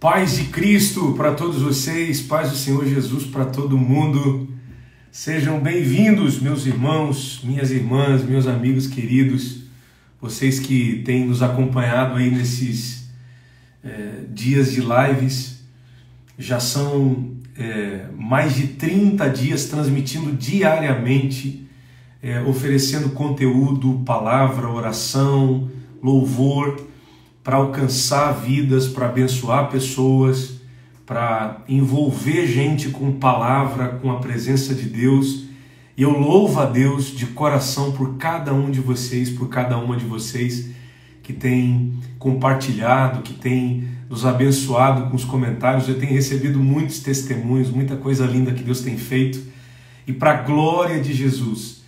Paz de Cristo para todos vocês, paz do Senhor Jesus para todo mundo. Sejam bem-vindos, meus irmãos, minhas irmãs, meus amigos queridos, vocês que têm nos acompanhado aí nesses é, dias de lives. Já são é, mais de 30 dias transmitindo diariamente, é, oferecendo conteúdo, palavra, oração, louvor para alcançar vidas, para abençoar pessoas, para envolver gente com palavra, com a presença de Deus. E eu louvo a Deus de coração por cada um de vocês, por cada uma de vocês que tem compartilhado, que tem nos abençoado com os comentários. Eu tenho recebido muitos testemunhos, muita coisa linda que Deus tem feito. E para a glória de Jesus,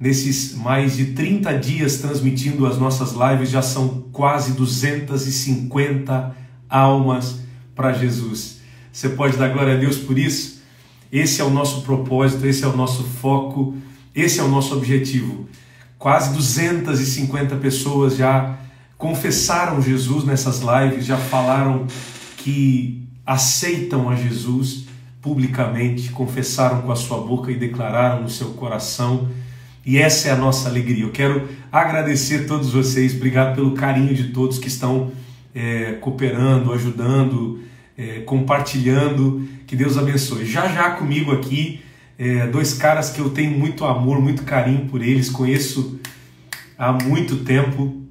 Nesses mais de 30 dias transmitindo as nossas lives, já são quase 250 almas para Jesus. Você pode dar glória a Deus por isso? Esse é o nosso propósito, esse é o nosso foco, esse é o nosso objetivo. Quase 250 pessoas já confessaram Jesus nessas lives, já falaram que aceitam a Jesus publicamente, confessaram com a sua boca e declararam no seu coração e essa é a nossa alegria. Eu quero agradecer a todos vocês, obrigado pelo carinho de todos que estão é, cooperando, ajudando, é, compartilhando. Que Deus abençoe. Já já comigo aqui, é, dois caras que eu tenho muito amor, muito carinho por eles, conheço há muito tempo,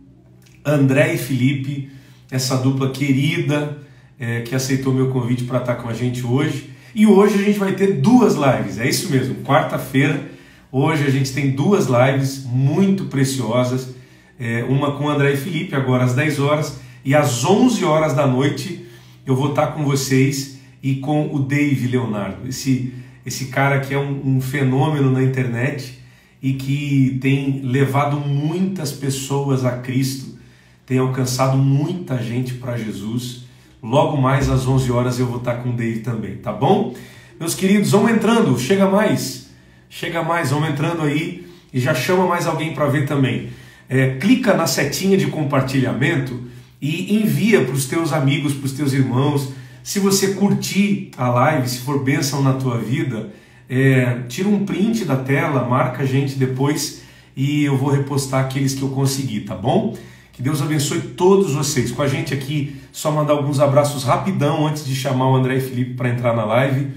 André e Felipe, essa dupla querida é, que aceitou meu convite para estar com a gente hoje. E hoje a gente vai ter duas lives, é isso mesmo, quarta-feira Hoje a gente tem duas lives muito preciosas, é, uma com o André e Felipe, agora às 10 horas, e às 11 horas da noite eu vou estar com vocês e com o Dave Leonardo, esse, esse cara que é um, um fenômeno na internet e que tem levado muitas pessoas a Cristo, tem alcançado muita gente para Jesus. Logo mais às 11 horas eu vou estar com o Dave também, tá bom? Meus queridos, vão entrando, chega mais. Chega mais, vamos entrando aí e já chama mais alguém para ver também. É, clica na setinha de compartilhamento e envia para os teus amigos, para os teus irmãos. Se você curtir a live, se for bênção na tua vida, é, tira um print da tela, marca a gente depois e eu vou repostar aqueles que eu consegui, tá bom? Que Deus abençoe todos vocês. Com a gente aqui, só mandar alguns abraços rapidão antes de chamar o André e Felipe para entrar na live.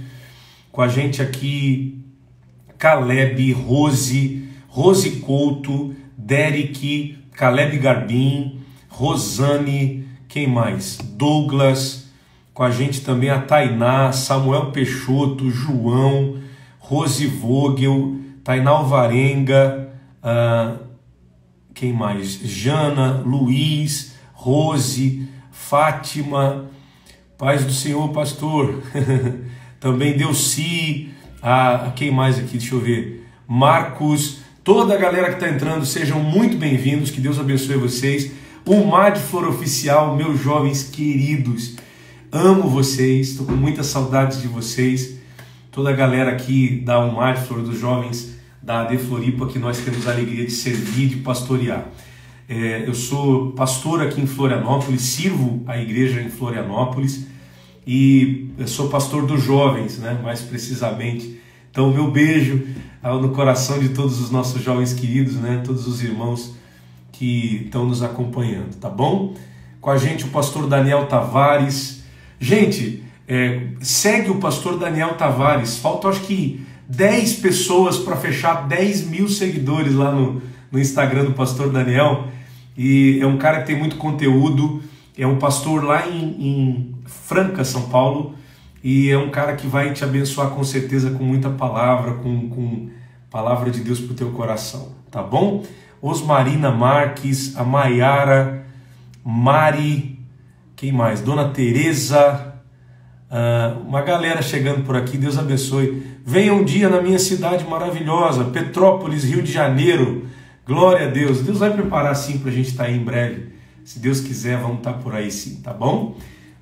Com a gente aqui, Caleb, Rose, Rose Couto, Derek, Caleb Garbim, Rosane, quem mais? Douglas, com a gente também a Tainá, Samuel Peixoto, João, Rose Vogel, Tainá Alvarenga, uh, quem mais? Jana, Luiz, Rose, Fátima, paz do Senhor, pastor. também Delci, a, quem mais aqui? Deixa eu ver. Marcos, toda a galera que está entrando, sejam muito bem-vindos, que Deus abençoe vocês. O Mar de Flor Oficial, meus jovens queridos, amo vocês, estou com muita saudade de vocês. Toda a galera aqui da Mar de Flor dos Jovens da AD Floripa, que nós temos a alegria de servir, de pastorear. É, eu sou pastor aqui em Florianópolis, sirvo a igreja em Florianópolis e eu sou pastor dos jovens, né, mais precisamente. Então, meu beijo no coração de todos os nossos jovens queridos, né, todos os irmãos que estão nos acompanhando, tá bom? Com a gente o pastor Daniel Tavares. Gente, é, segue o pastor Daniel Tavares. Faltam acho que 10 pessoas para fechar 10 mil seguidores lá no, no Instagram do pastor Daniel. E é um cara que tem muito conteúdo. É um pastor lá em, em Franca, São Paulo, e é um cara que vai te abençoar com certeza com muita palavra, com, com palavra de Deus para o teu coração, tá bom? Osmarina Marques, a Maiara, Mari, quem mais? Dona Tereza, uh, uma galera chegando por aqui, Deus abençoe. Venha um dia na minha cidade maravilhosa, Petrópolis, Rio de Janeiro. Glória a Deus. Deus vai preparar sim para a gente estar tá aí em breve. Se Deus quiser, vamos estar tá por aí sim, tá bom?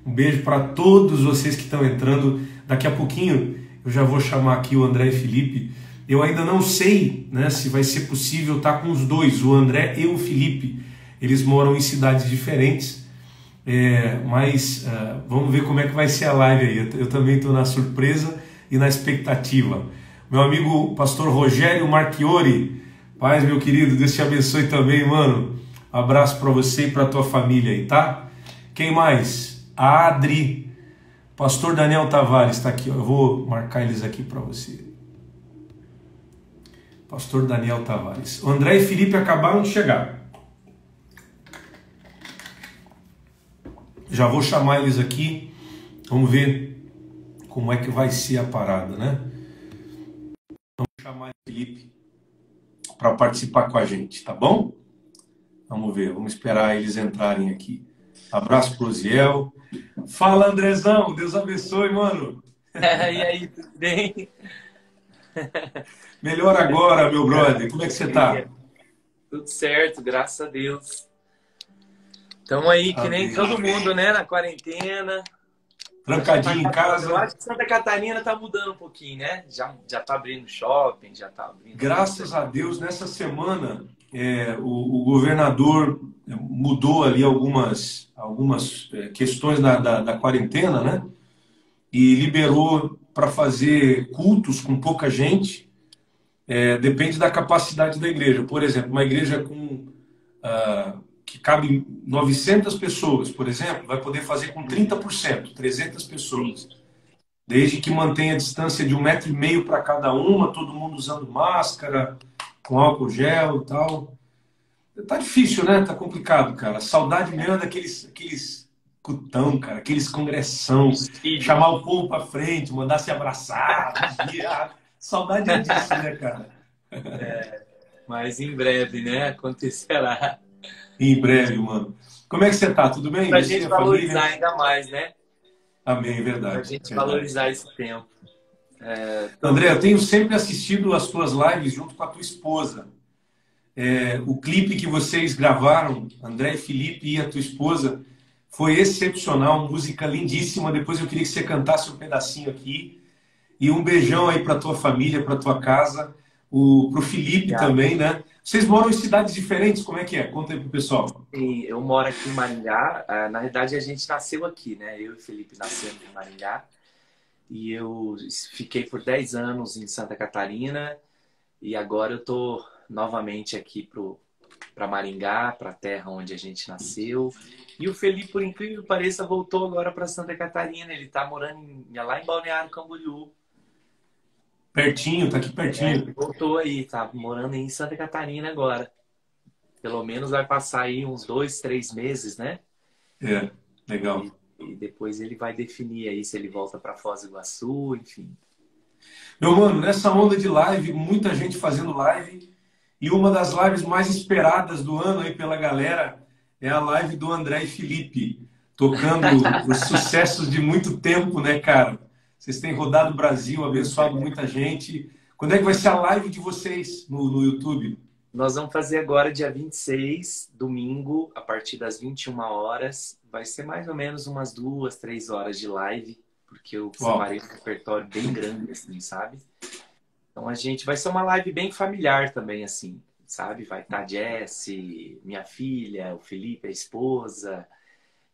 Um beijo para todos vocês que estão entrando. Daqui a pouquinho eu já vou chamar aqui o André e Felipe. Eu ainda não sei né, se vai ser possível estar com os dois, o André e o Felipe. Eles moram em cidades diferentes É, mas uh, vamos ver como é que vai ser a live aí. Eu, eu também estou na surpresa e na expectativa. Meu amigo pastor Rogério Marchiori, paz, meu querido, Deus te abençoe também, mano. Abraço para você e para tua família aí, tá? Quem mais? A Adri, pastor Daniel Tavares está aqui. Eu vou marcar eles aqui para você. Pastor Daniel Tavares. O André e Felipe acabaram de chegar. Já vou chamar eles aqui. Vamos ver como é que vai ser a parada, né? Vamos chamar o Felipe para participar com a gente, tá bom? Vamos ver, vamos esperar eles entrarem aqui. Abraço pro Ziel. Fala, Andrezão. Deus abençoe, mano. e aí, tudo bem? Melhor agora, meu brother. Como é que você tá? Tudo certo, graças a Deus. Estamos aí, que nem todo mundo, né? Na quarentena. Trancadinho em casa. Eu acho que Santa Catarina tá mudando um pouquinho, né? Já, já tá abrindo shopping, já tá abrindo. Graças a Deus, nessa semana, é, o, o, governador mudou ali algumas, algumas é, questões da, da, da quarentena, né? E liberou para fazer cultos com pouca gente, é, depende da capacidade da igreja. Por exemplo, uma igreja com uh, que cabe 900 pessoas, por exemplo, vai poder fazer com 30%, 300 pessoas. Desde que mantenha a distância de um metro e meio para cada uma, todo mundo usando máscara, com álcool gel e tal. Tá difícil, né? Tá complicado, cara. Saudade mesmo daqueles aqueles cutão, cara, aqueles congressão, chamar o povo para frente, mandar se abraçar. Saudade é disso, né, cara? É, mas em breve, né? Acontecerá. Em breve, mano. Como é que você tá? Tudo bem? Pra gente valorizar família? ainda mais, né? Amém, verdade. Pra gente verdade. valorizar esse tempo. É, André, eu tenho sempre assistido as tuas lives junto com a tua esposa. É, o clipe que vocês gravaram, André, Felipe e a tua esposa, foi excepcional, música lindíssima. Depois eu queria que você cantasse um pedacinho aqui. E um beijão aí para tua família, para tua casa, o pro Felipe Obrigado. também, né? Vocês moram em cidades diferentes, como é que é? Conta aí pro pessoal. Eu moro aqui em Maringá. Ah, na verdade, a gente nasceu aqui, né? Eu e o Felipe nascemos em Maringá. E eu fiquei por 10 anos em Santa Catarina. E agora eu tô novamente aqui para Maringá, para a terra onde a gente nasceu. E o Felipe, por incrível que pareça, voltou agora para Santa Catarina. Ele está morando em, lá em Balneário Camboriú. Pertinho, tá aqui pertinho. É, voltou aí, tá morando em Santa Catarina agora. Pelo menos vai passar aí uns dois, três meses, né? É, legal. E, e depois ele vai definir aí se ele volta para Foz do Iguaçu, enfim. Meu mano, nessa onda de live, muita gente fazendo live. E uma das lives mais esperadas do ano aí pela galera é a live do André e Felipe, tocando os sucessos de muito tempo, né, cara? Vocês têm rodado o Brasil, abençoado muita gente. Quando é que vai ser a live de vocês no, no YouTube? Nós vamos fazer agora dia 26, domingo, a partir das 21 horas. Vai ser mais ou menos umas duas, três horas de live, porque eu separei um repertório bem grande, assim, sabe? Então a gente vai ser uma live bem familiar também, assim, sabe? Vai estar tá a Jessie, minha filha, o Felipe, a esposa.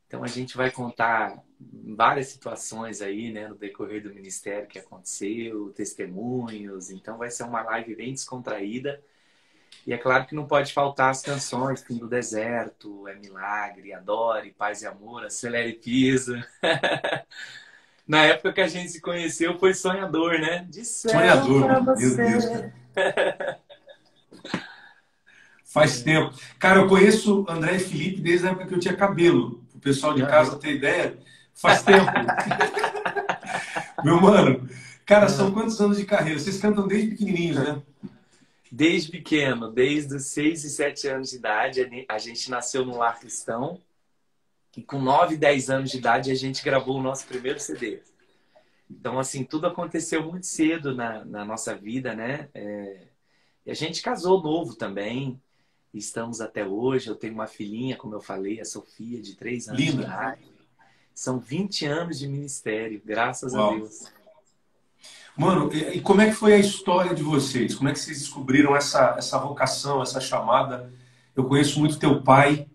Então a gente vai contar várias situações aí, né, no decorrer do ministério que aconteceu, testemunhos. Então vai ser uma live bem descontraída. E é claro que não pode faltar as canções Fim do Deserto, É Milagre, Adore, Paz e Amor, Acelere e Pisa. na época que a gente se conheceu, foi sonhador, né? De sonhador, meu Deus. Faz tempo. Cara, eu conheço André e Felipe desde a época que eu tinha cabelo. O pessoal de casa ter ideia, faz tempo. meu mano, cara, são quantos anos de carreira? Vocês cantam desde pequenininhos, né? Desde pequeno, desde os 6 e 7 anos de idade, a gente nasceu no lar cristão. E com 9, 10 anos de idade a gente gravou o nosso primeiro CD. Então, assim, tudo aconteceu muito cedo na, na nossa vida, né? É... E a gente casou novo também. Estamos até hoje. Eu tenho uma filhinha, como eu falei, a Sofia, de 3 anos Linda. de idade. São 20 anos de ministério, graças Uau. a Deus. Mano, e como é que foi a história de vocês? Como é que vocês descobriram essa, essa vocação, essa chamada? Eu conheço muito teu pai,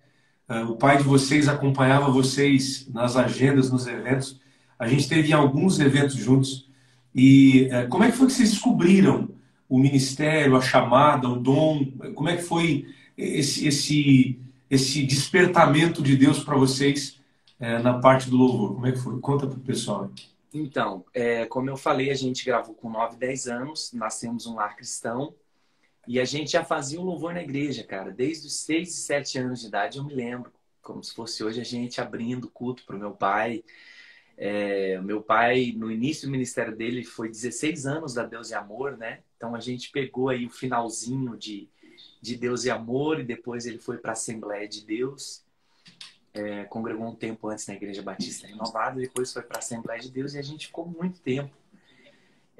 Uh, o pai de vocês acompanhava vocês nas agendas, nos eventos. A gente teve alguns eventos juntos. E uh, como é que foi que vocês descobriram o ministério, a chamada, o dom? Como é que foi esse, esse, esse despertamento de Deus para vocês uh, na parte do louvor? Como é que foi? Conta para o pessoal aqui. Então, é, como eu falei, a gente gravou com 9, 10 anos, nascemos um lar cristão e a gente já fazia o louvor na igreja, cara. Desde os 6 e 7 anos de idade eu me lembro, como se fosse hoje a gente abrindo culto para o meu pai. É, meu pai, no início do ministério dele, foi 16 anos da Deus e Amor, né? Então a gente pegou aí o finalzinho de, de Deus e Amor e depois ele foi para a Assembleia de Deus é, congregou um tempo antes na Igreja Batista Renovada, depois foi para a Assembleia de Deus e a gente ficou muito tempo.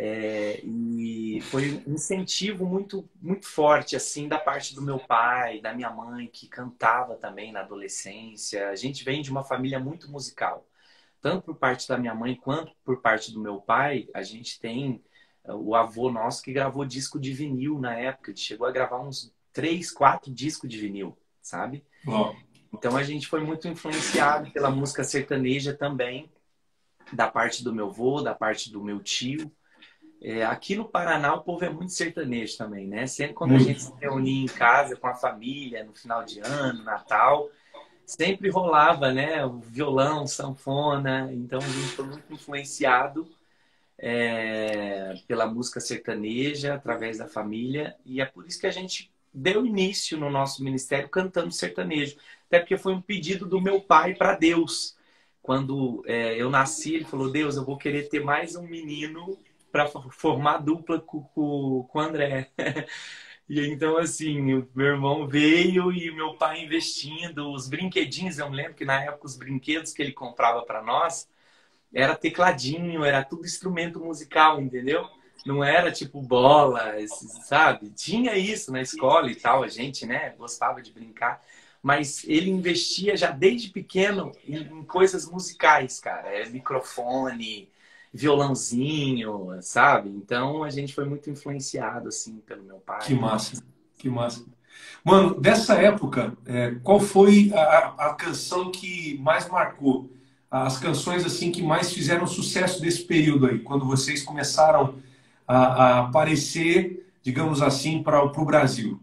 É, e foi um incentivo muito, muito forte, assim, da parte do meu pai, da minha mãe, que cantava também na adolescência. A gente vem de uma família muito musical. Tanto por parte da minha mãe quanto por parte do meu pai, a gente tem é, o avô nosso que gravou disco de vinil na época. Ele chegou a gravar uns três, quatro discos de vinil, sabe? Então a gente foi muito influenciado pela música sertaneja também, da parte do meu avô, da parte do meu tio. É, aqui no Paraná o povo é muito sertanejo também, né? Sempre quando muito. a gente se reunia em casa com a família, no final de ano, Natal, sempre rolava, né? O violão, sanfona. Então a gente foi muito influenciado é, pela música sertaneja, através da família. E é por isso que a gente deu início no nosso ministério cantando sertanejo até porque foi um pedido do meu pai para Deus. Quando é, eu nasci, ele falou: Deus, eu vou querer ter mais um menino para formar dupla com, com, com o André. E então, assim, o meu irmão veio e meu pai investindo. Os brinquedinhos, eu me lembro que na época os brinquedos que ele comprava para nós era tecladinho, era tudo instrumento musical, entendeu? Não era tipo bola, sabe? Tinha isso na escola e tal, a gente, né, gostava de brincar mas ele investia já desde pequeno em, coisas musicais, cara. É microfone, violãozinho, sabe? Então a gente foi muito influenciado assim pelo meu pai. Que massa, que massa. Mano, dessa época, é, qual foi a, a, canção que mais marcou? As canções assim que mais fizeram sucesso desse período aí, quando vocês começaram a, a aparecer, digamos assim, para o Brasil?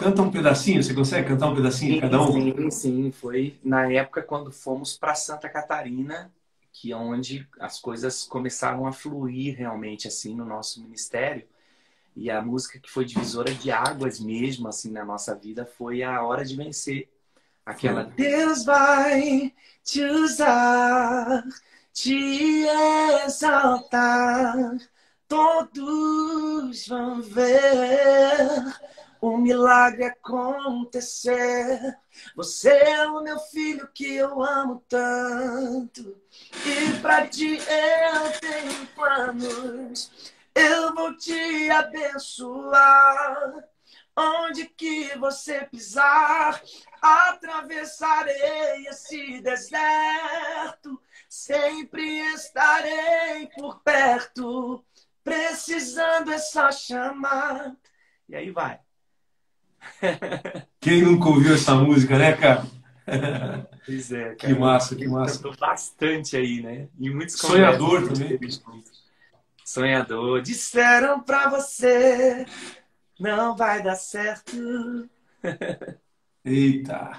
Canta um pedacinho, você consegue cantar um pedacinho sim, cada um? Sim, sim, foi na época quando fomos para Santa Catarina, que é onde as coisas começaram a fluir realmente assim no nosso ministério. E a música que foi divisora de águas mesmo assim na nossa vida foi a Hora de Vencer. Aquela. Deus vai te usar, te exaltar, todos vão ver um milagre acontecer. Você é o meu filho que eu amo tanto. E pra ti eu tenho planos. Eu vou te abençoar. Onde que você pisar, atravessarei esse deserto. Sempre estarei por perto. Precisando é só chamar. E aí vai. Quem nunca ouviu essa música, né, cara? Pois é, cara. Que massa, que massa. Cantou bastante aí, né? E muitos Sonhador também. Sonhador. Disseram pra você, não vai dar certo. Eita.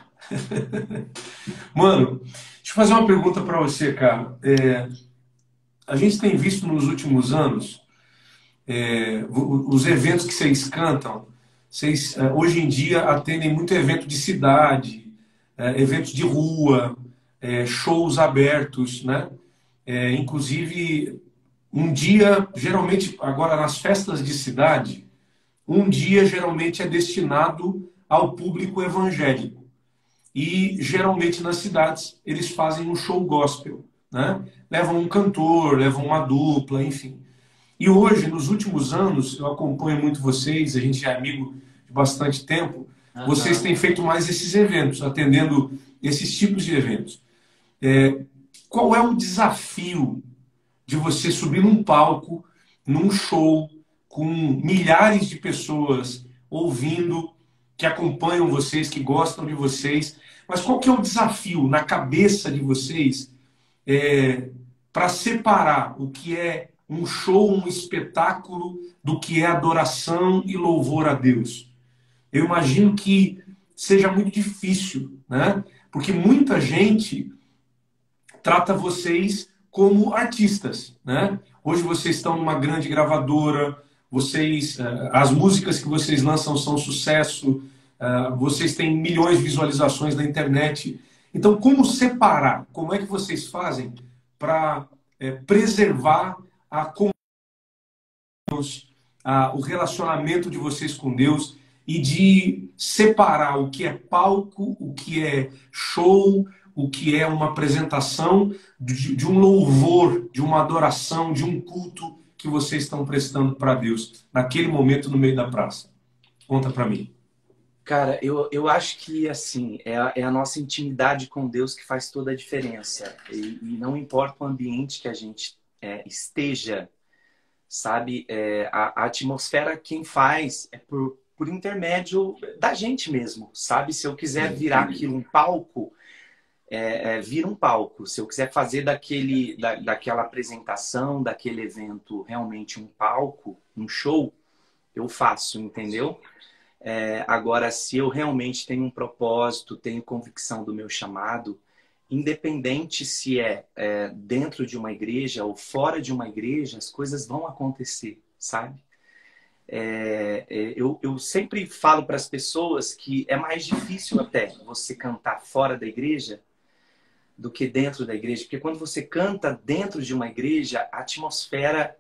Mano, deixa eu fazer uma pergunta para você, cara. É, a gente tem visto nos últimos anos é, os eventos que vocês cantam vocês eh, hoje em dia atendem muito evento de cidade, eh, eventos de rua, eh, shows abertos, né? inclusive, um dia, geralmente, agora nas festas de cidade, um dia geralmente é destinado ao público evangélico. E geralmente nas cidades eles fazem um show gospel, né? Levam um cantor, levam uma dupla, enfim. E hoje, nos últimos anos, eu acompanho muito vocês, a gente é amigo de bastante tempo, vocês têm feito mais esses eventos, atendendo esses tipos de eventos. É, qual é o desafio de você subir num palco, num show, com milhares de pessoas ouvindo, que acompanham vocês, que gostam de vocês, Mas qual que é o desafio na cabeça de vocês é, para separar o que é um show, um espetáculo, do que é adoração e louvor a Deus? Eu imagino que seja muito difícil, né? Porque muita gente trata vocês como artistas, né? Hoje vocês estão numa grande gravadora, vocês, eh, as músicas que vocês lançam são sucesso, eh, vocês têm milhões de visualizações na internet. Então, como separar? Como é que vocês fazem para é, preservar a, a, o relacionamento de vocês com Deus e de separar o que é palco, o que é show, o que é uma apresentação de, de um louvor, de uma adoração, de um culto que vocês estão prestando para Deus naquele momento no meio da praça? Conta para mim. Cara, eu, eu acho que assim é a, é a nossa intimidade com Deus que faz toda a diferença. E, e não importa o ambiente que a gente é, esteja, sabe? É, a, a, atmosfera quem faz é por, por intermédio da gente mesmo, sabe? Se eu quiser virar aquilo um palco, é, é, vira um palco. Se eu quiser fazer daquele, da, daquela apresentação, daquele evento realmente um palco, um show, eu faço, entendeu? É, agora, se eu realmente tenho um propósito, tenho convicção do meu chamado, independente se é, é dentro de uma igreja ou fora de uma igreja, as coisas vão acontecer, sabe? É, é eu, eu sempre falo para as pessoas que é mais difícil até você cantar fora da igreja do que dentro da igreja, porque quando você canta dentro de uma igreja, a atmosfera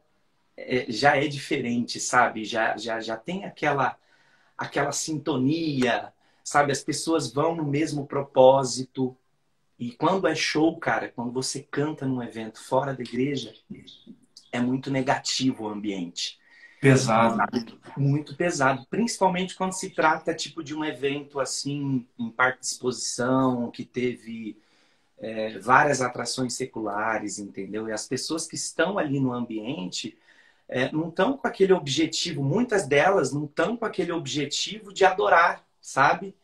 é, já é diferente, sabe? Já, já, já tem aquela, aquela sintonia, sabe? As pessoas vão no mesmo propósito. E quando é show, cara, quando você canta num evento fora da igreja, é muito negativo o ambiente. Pesado. Muito pesado. Principalmente quando se trata tipo de um evento assim, em parte de exposição, que teve é, várias atrações seculares, entendeu? E as pessoas que estão ali no ambiente é, não estão com aquele objetivo, muitas delas não estão com aquele objetivo de adorar, sabe?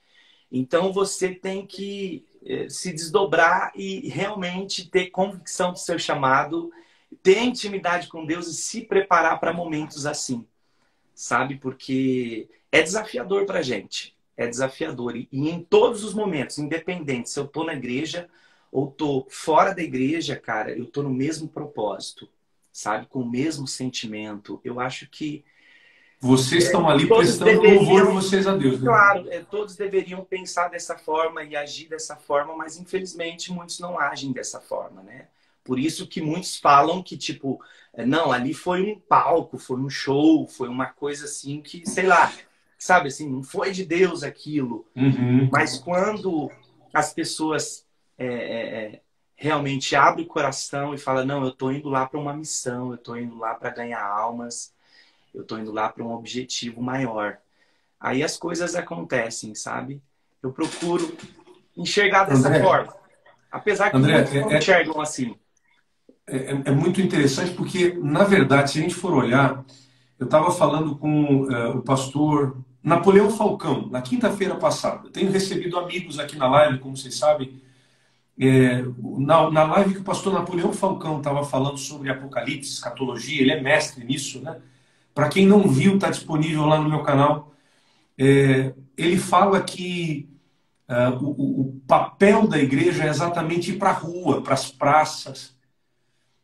Então você tem que se desdobrar e realmente ter convicção do seu chamado, ter intimidade com Deus e se preparar para momentos assim, sabe? Porque é desafiador para gente, é desafiador. E, em todos os momentos, independente se eu estou na igreja ou tô fora da igreja, cara, eu tô no mesmo propósito, sabe? Com o mesmo sentimento. Eu acho que. Vocês estão ali prestando louvor de vocês a Deus. Né? Claro, é, todos deveriam pensar dessa forma e agir dessa forma, mas infelizmente muitos não agem dessa forma, né? Por isso que muitos falam que, tipo, é, não, ali foi um palco, foi um show, foi uma coisa assim que, sei lá, sabe assim, não foi de Deus aquilo. Uhum. Mas quando as pessoas é, é, é, realmente abre o coração e fala: não, eu estou indo lá para uma missão, eu estou indo lá para ganhar almas, eu estou indo lá para um objetivo maior. Aí as coisas acontecem, sabe? Eu procuro enxergar dessa André, forma. Apesar que André, não é, é, enxergam assim. É, é, muito interessante porque, na verdade, se a gente for olhar, eu estava falando com uh, o pastor Napoleão Falcão, na quinta-feira passada. Eu tenho recebido amigos aqui na live, como vocês sabem, é, na, na live que o pastor Napoleão Falcão estava falando sobre Apocalipse, escatologia, ele é mestre nisso, né? Para quem não viu, está disponível lá no meu canal. É, ele fala que uh, o, o, papel da igreja é exatamente ir para a rua, para as praças.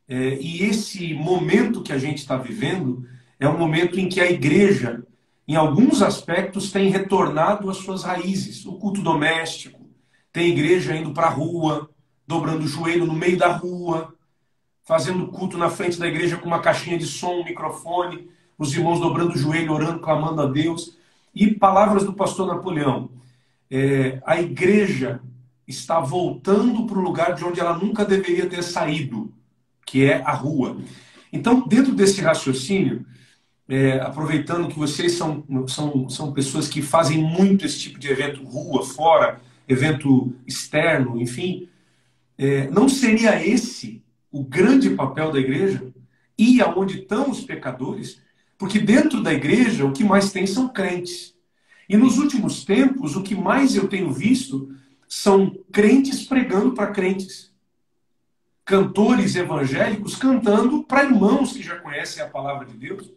É, e esse momento que a gente está vivendo é um momento em que a igreja, em alguns aspectos, tem retornado às suas raízes. O culto doméstico, tem igreja indo para a rua, dobrando o joelho no meio da rua, fazendo culto na frente da igreja com uma caixinha de som, um microfone, os irmãos dobrando o joelho, orando, clamando a Deus. E palavras do pastor Napoleão: é, a igreja está voltando para o lugar de onde ela nunca deveria ter saído, que é a rua. Então, dentro desse raciocínio, é, aproveitando que vocês são, são, são pessoas que fazem muito esse tipo de evento rua, fora, evento externo, enfim, é, não seria esse o grande papel da igreja? Ir aonde estão os pecadores? Porque dentro da igreja o que mais tem são crentes. E nos últimos tempos, o que mais eu tenho visto são crentes pregando para crentes. Cantores evangélicos cantando para irmãos que já conhecem a palavra de Deus.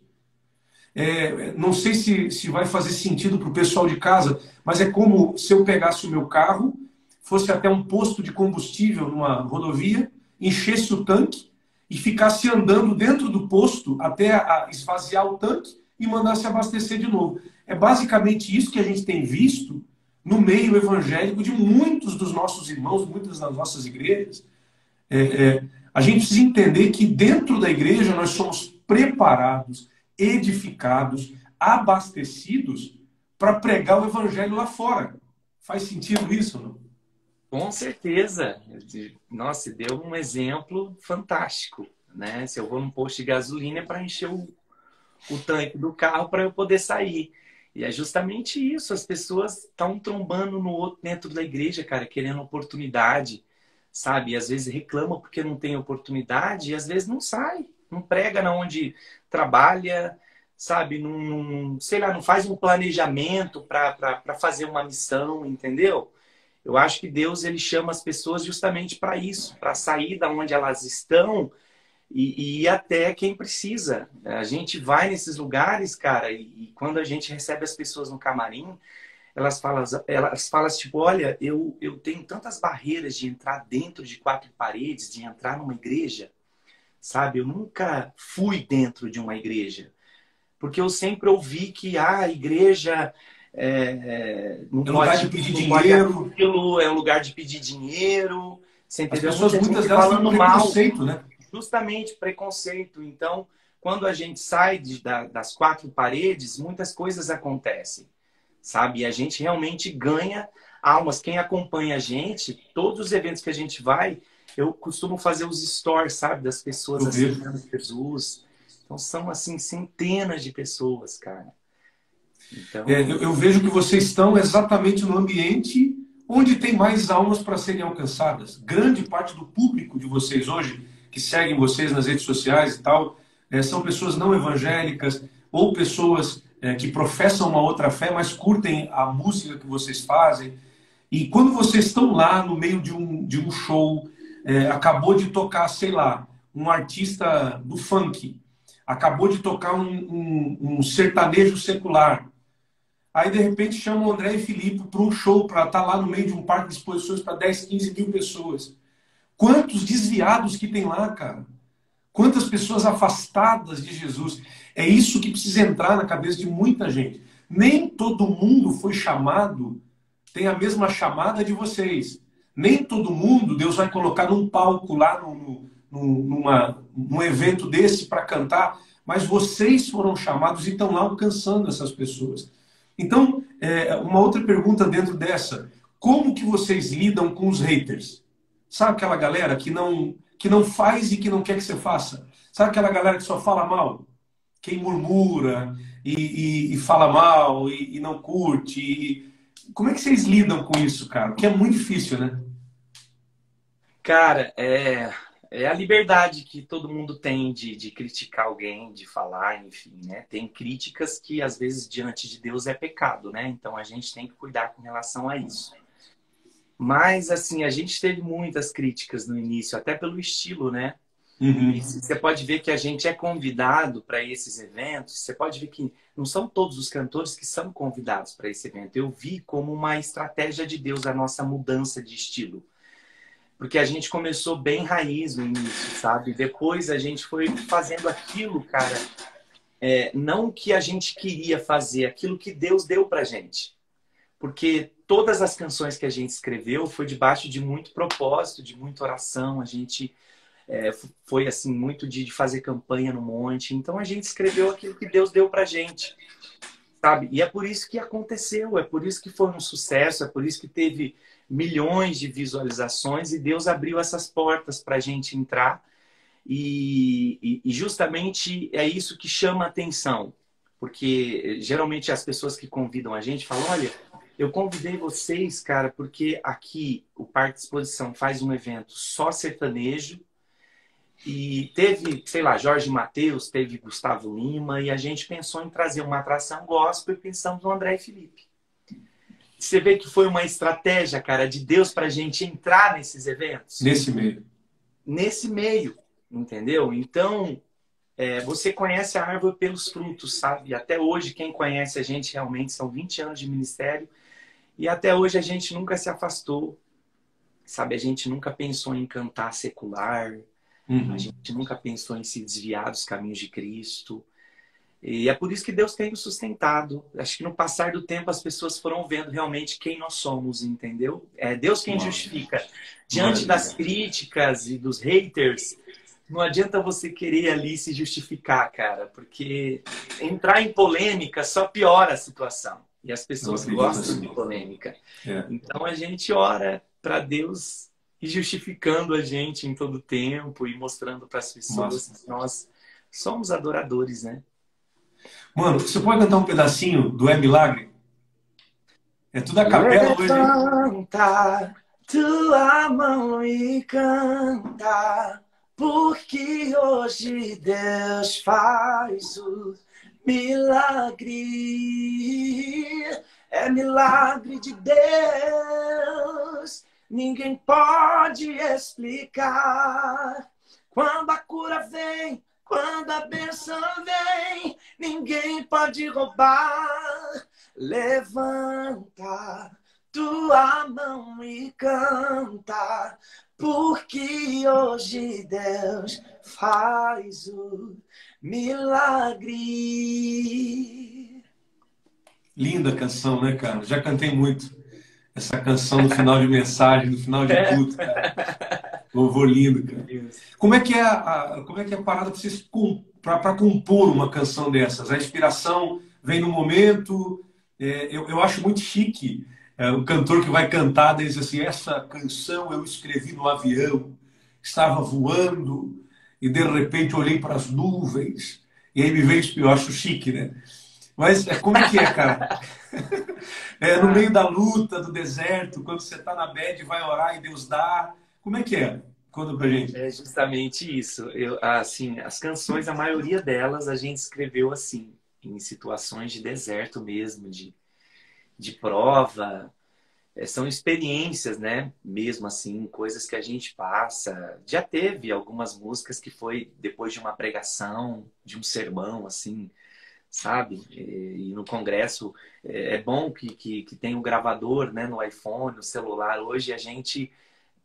É, não sei se, se vai fazer sentido para o pessoal de casa, mas é como se eu pegasse o meu carro, fosse até um posto de combustível numa rodovia, enchesse o tanque e ficasse andando dentro do posto até esvaziar o tanque e mandasse abastecer de novo. É basicamente isso que a gente tem visto no meio evangélico de muitos dos nossos irmãos, muitas das nossas igrejas. É, é, a gente precisa entender que dentro da igreja nós somos preparados edificados, abastecidos para pregar o evangelho lá fora. Faz sentido isso, não? Com certeza. Nossa, deu um exemplo fantástico, né? Se eu vou num posto de gasolina é para encher o, o tanque do carro para eu poder sair. E é justamente isso. As pessoas estão trombando no outro dentro da igreja, cara, querendo oportunidade, sabe? E às vezes reclamam porque não tem oportunidade e às vezes não sai, não prega na onde trabalha, sabe, não, sei lá, não faz um planejamento para fazer uma missão, entendeu? Eu acho que Deus ele chama as pessoas justamente para isso, para sair da onde elas estão e, e, ir até quem precisa. A gente vai nesses lugares, cara, e, e, quando a gente recebe as pessoas no camarim, elas falam, elas falam tipo, olha, eu, eu tenho tantas barreiras de entrar dentro de quatro paredes, de entrar numa igreja, sabe? Eu nunca fui dentro de uma igreja, porque eu sempre ouvi que ah, a igreja é, é não é lugar de pedir dinheiro, aquilo, é um lugar de pedir dinheiro, você entendeu? As pessoas muitas delas falando mal, né? Justamente preconceito. Então, quando a gente sai de, da, das quatro paredes, muitas coisas acontecem, sabe? E a gente realmente ganha almas. Quem acompanha a gente, todos os eventos que a gente vai, eu costumo fazer os stories, sabe, das pessoas aceitando Jesus. Então são assim centenas de pessoas, cara. Então... É, eu, eu, vejo que vocês estão exatamente no ambiente onde tem mais almas para serem alcançadas. Grande parte do público de vocês hoje, que seguem vocês nas redes sociais e tal, é, são pessoas não evangélicas ou pessoas é, que professam uma outra fé, mas curtem a música que vocês fazem. E quando vocês estão lá no meio de um, de um show, é, acabou de tocar, sei lá, um artista do funk, acabou de tocar um, um, um sertanejo secular. Aí, de repente, chama o André e Filipe para um show, para estar tá lá no meio de um parque de exposições para 10, 15 mil pessoas. Quantos desviados que tem lá, cara? Quantas pessoas afastadas de Jesus? É isso que precisa entrar na cabeça de muita gente. Nem todo mundo foi chamado, tem a mesma chamada de vocês. Nem todo mundo Deus vai colocar num palco lá, no, no, numa, num evento desse para cantar, mas vocês foram chamados e estão lá alcançando essas pessoas. Então, é, uma outra pergunta dentro dessa: como que vocês lidam com os haters? Sabe aquela galera que não, que não faz e que não quer que você faça? Sabe aquela galera que só fala mal? Quem murmura e, e, e fala mal e, e não curte? E... Como é que vocês lidam com isso, cara? Porque é muito difícil, né? Cara, é, é a liberdade que todo mundo tem de, de criticar alguém, de falar, enfim, né? Tem críticas que às vezes diante de Deus é pecado, né? Então a gente tem que cuidar com relação a isso. Mas assim, a gente teve muitas críticas no início, até pelo estilo, né? Uhum. você pode ver que a gente é convidado para esses eventos. Você pode ver que não são todos os cantores que são convidados para esse evento. Eu vi como uma estratégia de Deus a nossa mudança de estilo porque a gente começou bem raiz no início, sabe? Depois a gente foi fazendo aquilo, cara, é, não o que a gente queria fazer, aquilo que Deus deu pra gente. Porque todas as canções que a gente escreveu foi debaixo de muito propósito, de muita oração, a gente é, foi assim, muito de, de fazer campanha no monte. Então a gente escreveu aquilo que Deus deu pra gente. Sabe? E é por isso que aconteceu, é por isso que foi um sucesso, é por isso que teve milhões de visualizações e Deus abriu essas portas para a gente entrar. E, e, justamente é isso que chama atenção, porque geralmente as pessoas que convidam a gente falam: olha, eu convidei vocês, cara, porque aqui o Parque de Exposição faz um evento só sertanejo. E teve, sei lá, Jorge Matheus, teve Gustavo Lima, e a gente pensou em trazer uma atração gospel e pensamos no André e Felipe. você vê que foi uma estratégia, cara, de Deus para a gente entrar nesses eventos? Nesse meio. Nesse meio, entendeu? Então, é, você conhece a árvore pelos frutos, sabe? Até hoje, quem conhece a gente realmente são 20 anos de ministério e até hoje a gente nunca se afastou, sabe? A gente nunca pensou em cantar secular, uhum. a gente nunca pensou em se desviar dos caminhos de Cristo. E é por isso que Deus tem nos sustentado. Acho que no passar do tempo as pessoas foram vendo realmente quem nós somos, entendeu? É Deus quem justifica. Diante das críticas e dos haters, não adianta você querer ali se justificar, cara, porque entrar em polêmica só piora a situação. E as pessoas gostam de polêmica. É. Então a gente ora para Deus e justificando a gente em todo tempo e mostrando para as pessoas Nossa. que nós somos adoradores, né? Mano, você pode cantar um pedacinho do É Milagre? É tudo a capela hoje. Canta tua mão e canta, porque hoje Deus faz o milagre. É milagre de Deus, ninguém pode explicar. Quando a cura vem, quando a bênção vem, ninguém pode roubar. Levanta tua mão e canta, porque hoje Deus faz o milagre. Linda canção, né, cara? Já cantei muito essa canção no final de mensagem, no final de culto, cara. Louvor lindo, cara. Como é que é a, como é que é a parada para vocês para compor uma canção dessas? A inspiração vem no momento. É, eu, eu acho muito chique é, o cantor que vai cantar diz assim: essa canção eu escrevi no avião, estava voando e de repente olhei para as nuvens e aí me veio eu acho chique, né? Mas é, como é que é, cara? É, no meio da luta, do deserto, quando você está na bed, vai orar e Deus dá. Como é que é? Conta pra gente. É justamente isso. Eu, assim, as canções, a maioria delas a gente escreveu assim, em situações de deserto mesmo, de, de prova. É, são experiências, né? Mesmo assim, coisas que a gente passa. Já teve algumas músicas que foi depois de uma pregação, de um sermão, assim, sabe? E, no congresso é, é bom que, que, que tem o um gravador, né? No iPhone, no celular. Hoje a gente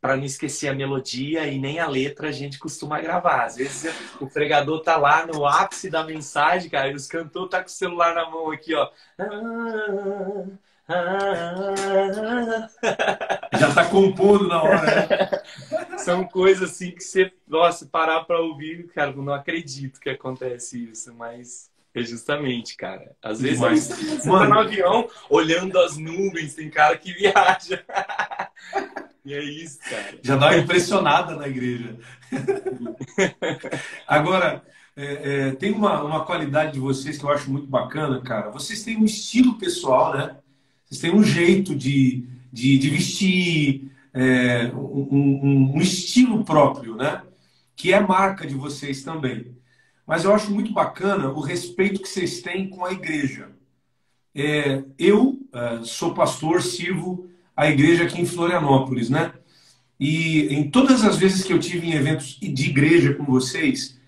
para não esquecer a melodia e nem a letra a gente costuma gravar. Às vezes o pregador tá lá no ápice da mensagem, cara, e os cantores tá com o celular na mão aqui, ó. Já tá compondo na hora, né? São coisas assim que você, nossa, parar para ouvir, cara, não acredito que acontece isso, mas é justamente, cara. Às vezes Mas, você Mano. tá no avião olhando as nuvens, tem cara que viaja. E é isso, cara. Já dá uma impressionada na igreja. Agora, é, é, tem uma, uma qualidade de vocês que eu acho muito bacana, cara. Vocês têm um estilo pessoal, né? Vocês têm um jeito de, de, de vestir, é, um, um, um estilo próprio, né? Que é marca de vocês também. Mas eu acho muito bacana o respeito que vocês têm com a igreja. É, eu é, sou pastor, sirvo a igreja aqui em Florianópolis, né? E em todas as vezes que eu tive em eventos de igreja com vocês,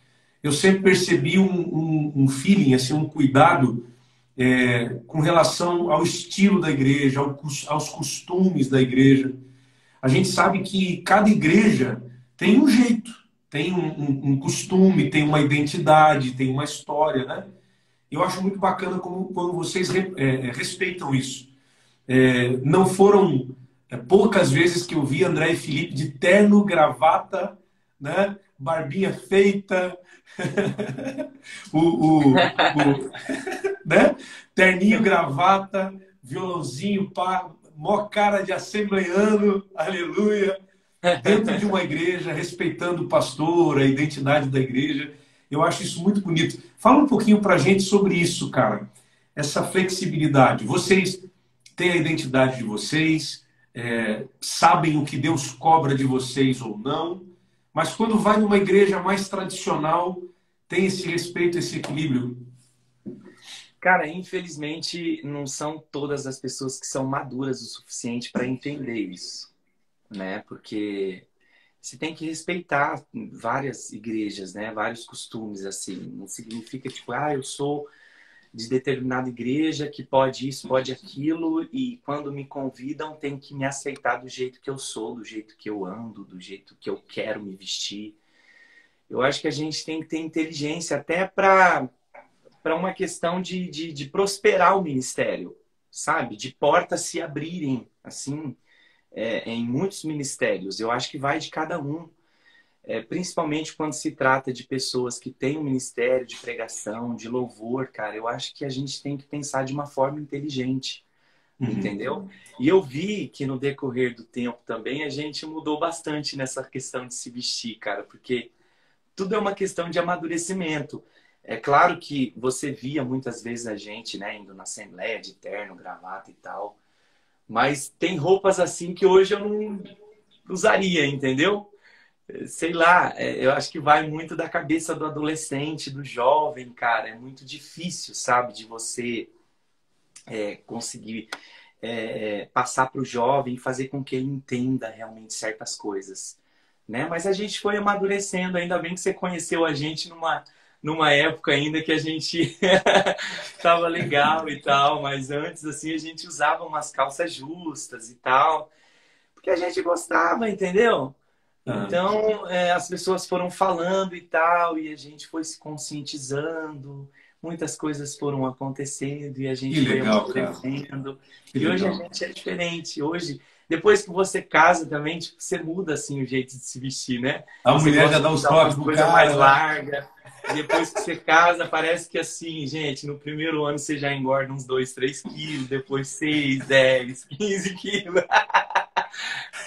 eu sempre percebi um, um, um feeling, assim, um cuidado é, com relação ao estilo da igreja, ao, aos costumes da igreja. A gente sabe que cada igreja tem um jeito, tem um, um costume, tem uma identidade, tem uma história, né? Eu acho muito bacana como, quando vocês re, é, respeitam isso. É, não foram é, poucas vezes que eu vi André e Felipe de terno, gravata, né? barbinha feita, o, o, o né? terninho, gravata, violãozinho, pá, mó cara de assembleiano, aleluia, dentro de uma igreja, respeitando o pastor, a identidade da igreja. Eu acho isso muito bonito. Fala um pouquinho pra gente sobre isso, cara. Essa flexibilidade. Vocês têm a identidade de vocês, é, sabem o que Deus cobra de vocês ou não, mas quando vai numa igreja mais tradicional, tem esse respeito, esse equilíbrio. Cara, infelizmente não são todas as pessoas que são maduras o suficiente para entender isso, né? Porque você tem que respeitar várias igrejas, né? Vários costumes assim. Não significa tipo, ah, eu sou de determinada igreja que pode isso, pode aquilo e quando me convidam tem que me aceitar do jeito que eu sou, do jeito que eu ando, do jeito que eu quero me vestir. Eu acho que a gente tem que ter inteligência até para para uma questão de, de, de, prosperar o ministério, sabe? De portas se abrirem, assim, é, em muitos ministérios. Eu acho que vai de cada um. É, principalmente quando se trata de pessoas que têm um ministério de pregação, de louvor, cara, eu acho que a gente tem que pensar de uma forma inteligente, uhum. entendeu? E eu vi que no decorrer do tempo também a gente mudou bastante nessa questão de se vestir, cara, porque tudo é uma questão de amadurecimento. É claro que você via muitas vezes a gente, né, indo na assembleia de terno, gravata e tal, mas tem roupas assim que hoje eu não usaria, entendeu? Sei lá, é, eu acho que vai muito da cabeça do adolescente, do jovem, cara. É muito difícil, sabe, de você é, conseguir é, passar para o jovem e fazer com que ele entenda realmente certas coisas, né? Mas a gente foi amadurecendo. Ainda bem que você conheceu a gente numa numa época ainda que a gente tava legal e tal, mas antes assim a gente usava umas calças justas e tal, porque a gente gostava, entendeu? Ah. Então é, as pessoas foram falando e tal, e a gente foi se conscientizando, muitas coisas foram acontecendo e a gente que foi legal, acontecendo. E hoje a gente é diferente. Hoje depois que você casa também, tipo, você muda assim o jeito de se vestir, né? A você mulher já dá uns toques coisa cara, mais né? larga. Depois que você casa, parece que assim, gente, no primeiro ano você já engorda uns 2, 3 quilos, depois 6, 10, 15 quilos.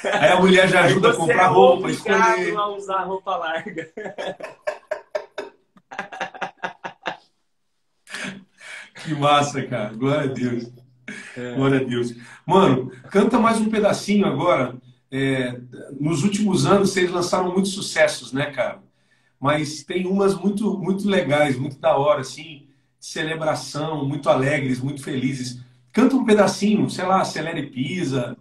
Aí a mulher já ajuda a comprar é roupa, escolher. a usar roupa larga. Que massa, cara. Glória a Deus. É. Glória a Deus. Mano, canta mais um pedacinho agora. É, nos últimos anos vocês lançaram muitos sucessos, né, cara? Mas tem umas muito, muito legais, muito da hora, assim, de celebração, muito alegres, muito felizes. Canta um pedacinho, sei lá, Acelere Pisa,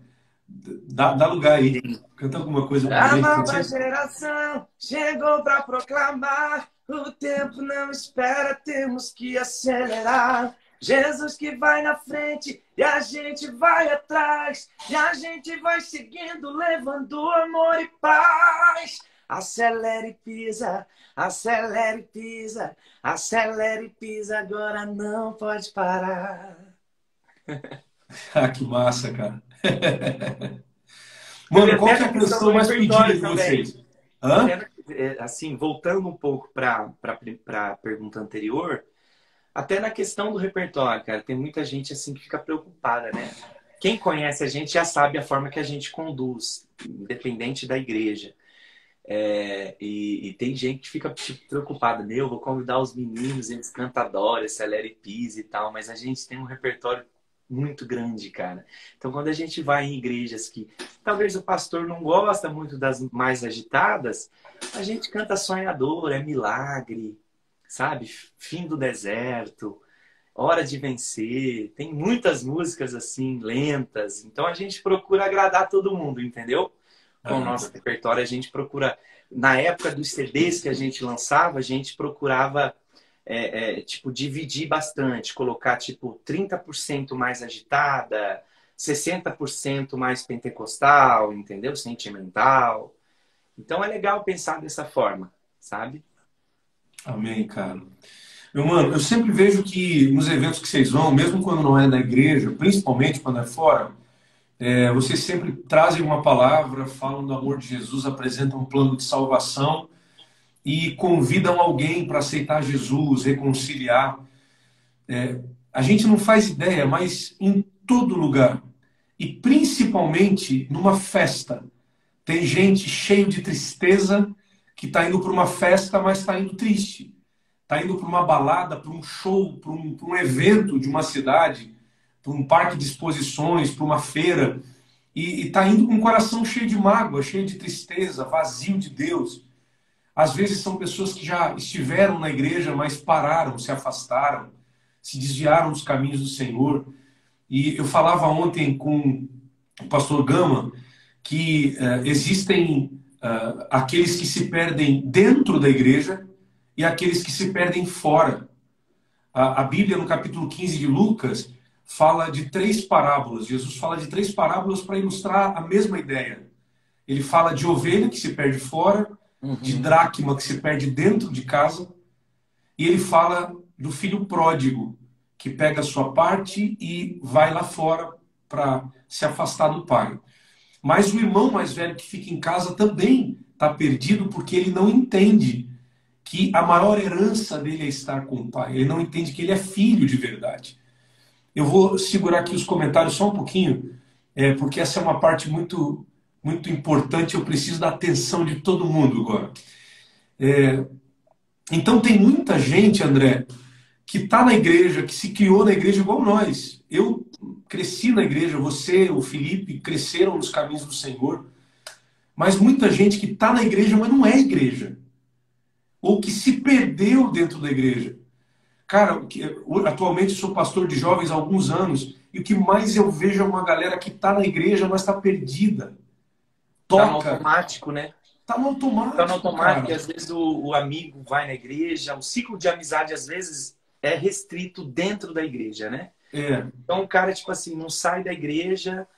dá, dá lugar aí. Canta alguma coisa pra A gente, nova geração chegou para proclamar. O tempo não espera, temos que acelerar. Jesus que vai na frente e a gente vai atrás, e a gente vai seguindo, levando amor e paz. Acelere e pisa, acelere e pisa, acelere e pisa, agora não pode parar. ah, que massa, cara. Mano, qual é a canção mais pedida de vocês? Hã? É, assim, voltando um pouco para a pergunta anterior, até na questão do repertório, cara, tem muita gente assim que fica preocupada, né? Quem conhece a gente já sabe a forma que a gente conduz, independente da igreja. É, e, e, tem gente que fica tipo, preocupada, meu, vou convidar os meninos, eles cantam Adora, Acelere Pise e tal, mas a gente tem um repertório muito grande, cara. Então, quando a gente vai em igrejas que talvez o pastor não gosta muito das mais agitadas, a gente canta Sonhador, é Milagre, sabe? Fim do deserto, Hora de vencer. Tem muitas músicas assim, lentas. Então a gente procura agradar todo mundo, entendeu? Com o nosso repertório, a gente procura. Na época dos CDs que a gente lançava, a gente procurava é, é, tipo, dividir bastante, colocar tipo 30% mais agitada, 60% mais pentecostal, entendeu? Sentimental. Então é legal pensar dessa forma, sabe? Amém, cara. Meu mano, eu sempre vejo que nos eventos que vocês vão, mesmo quando não é na igreja, principalmente quando é fora, é, vocês sempre trazem uma palavra, falam do amor de Jesus, apresentam um plano de salvação e convidam alguém para aceitar Jesus, reconciliar. É, a gente não faz ideia, mas em todo lugar, e principalmente numa festa, tem gente cheio de tristeza que está indo para uma festa, mas está indo triste. Está indo para uma balada, para um show, para um, um, evento de uma cidade, para um parque de exposições, para uma feira. E está indo com um coração cheio de mágoa, cheio de tristeza, vazio de Deus. Às vezes são pessoas que já estiveram na igreja, mas pararam, se afastaram, se desviaram dos caminhos do Senhor. E eu falava ontem com o pastor Gama que uh, existem uh, aqueles que se perdem dentro da igreja e aqueles que se perdem fora. A, a Bíblia, no capítulo 15 de Lucas, fala de três parábolas. Jesus fala de três parábolas para ilustrar a mesma ideia. Ele fala de ovelha que se perde fora, uhum. de dracma que se perde dentro de casa, e ele fala do filho pródigo que pega a sua parte e vai lá fora para se afastar do pai. Mas o irmão mais velho que fica em casa também está perdido porque ele não entende que a maior herança dele é estar com o pai. Ele não entende que ele é filho de verdade. Eu vou segurar aqui os comentários só um pouquinho, é, porque essa é uma parte muito, muito importante. Eu preciso da atenção de todo mundo agora. É, então, tem muita gente, André, que está na igreja, que se criou na igreja igual nós. Eu cresci na igreja, você, o Felipe, cresceram nos caminhos do Senhor. Mas muita gente que está na igreja, mas não é igreja ou que se perdeu dentro da igreja. Cara, atualmente sou pastor de jovens há alguns anos e o que mais eu vejo é uma galera que está na igreja, mas está perdida. Toca. Tá no automático, né? Tá no automático. Tá no automático, às vezes o, o, amigo vai na igreja, o ciclo de amizade às vezes é restrito dentro da igreja, né? É. Então o cara, tipo assim, não sai da igreja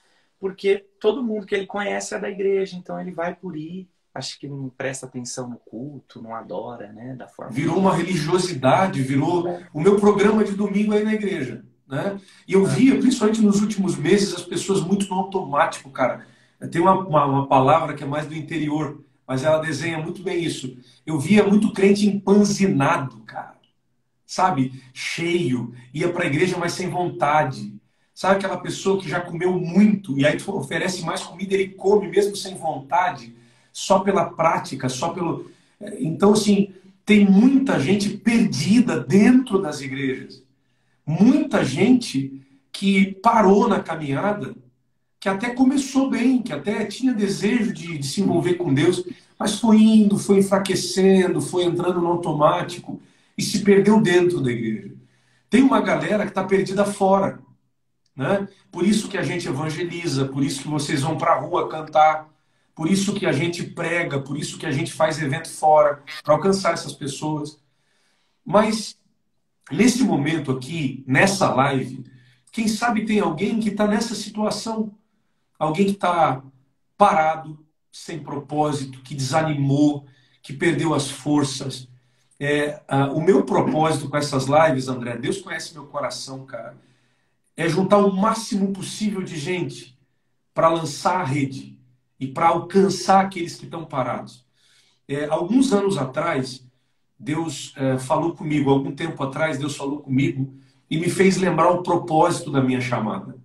porque todo mundo que ele conhece é da igreja, então ele vai por ir acho que não presta atenção no culto, não adora, né? Da forma virou uma religiosidade, virou o meu programa de domingo aí na igreja, né? E eu via, principalmente nos últimos meses, as pessoas muito no automático, cara. Tem uma, uma, uma palavra que é mais do interior, mas ela desenha muito bem isso. Eu via muito crente empanzinado, cara. Sabe? Cheio, ia para a igreja, mas sem vontade. Sabe aquela pessoa que já comeu muito e aí tu oferece mais comida, ele come mesmo sem vontade? Só pela prática, só pelo. Então, assim, tem muita gente perdida dentro das igrejas. Muita gente que parou na caminhada, que até começou bem, que até tinha desejo de, de se envolver com Deus, mas foi indo, foi enfraquecendo, foi entrando no automático e se perdeu dentro da igreja. Tem uma galera que está perdida fora. Né? Por isso que a gente evangeliza, por isso que vocês vão para a rua cantar, por isso que a gente prega, por isso que a gente faz evento fora, para alcançar essas pessoas. Mas, nesse momento aqui, nessa live, quem sabe tem alguém que está nessa situação. Alguém que está parado, sem propósito, que desanimou, que perdeu as forças. É, o meu propósito com essas lives, André, Deus conhece meu coração, cara, é juntar o máximo possível de gente para lançar a rede e para alcançar aqueles que estão parados. É, alguns anos atrás, Deus é, falou comigo, algum tempo atrás, Deus falou comigo e me fez lembrar o propósito da minha chamada.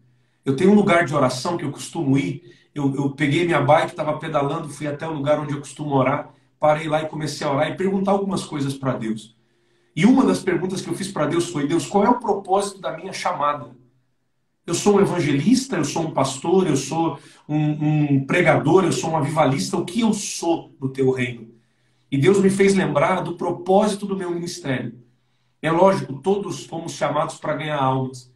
Eu tenho um lugar de oração que eu costumo ir. Eu, eu peguei minha bike, estava pedalando, fui até o lugar onde eu costumo orar, parei lá e comecei a orar e perguntar algumas coisas para Deus. E uma das perguntas que eu fiz para Deus foi: Deus, qual é o propósito da minha chamada? Eu sou um evangelista, eu sou um pastor, eu sou um, um, pregador, eu sou um avivalista. O que eu sou no teu reino? E Deus me fez lembrar do propósito do meu ministério. É lógico, todos fomos chamados para ganhar almas,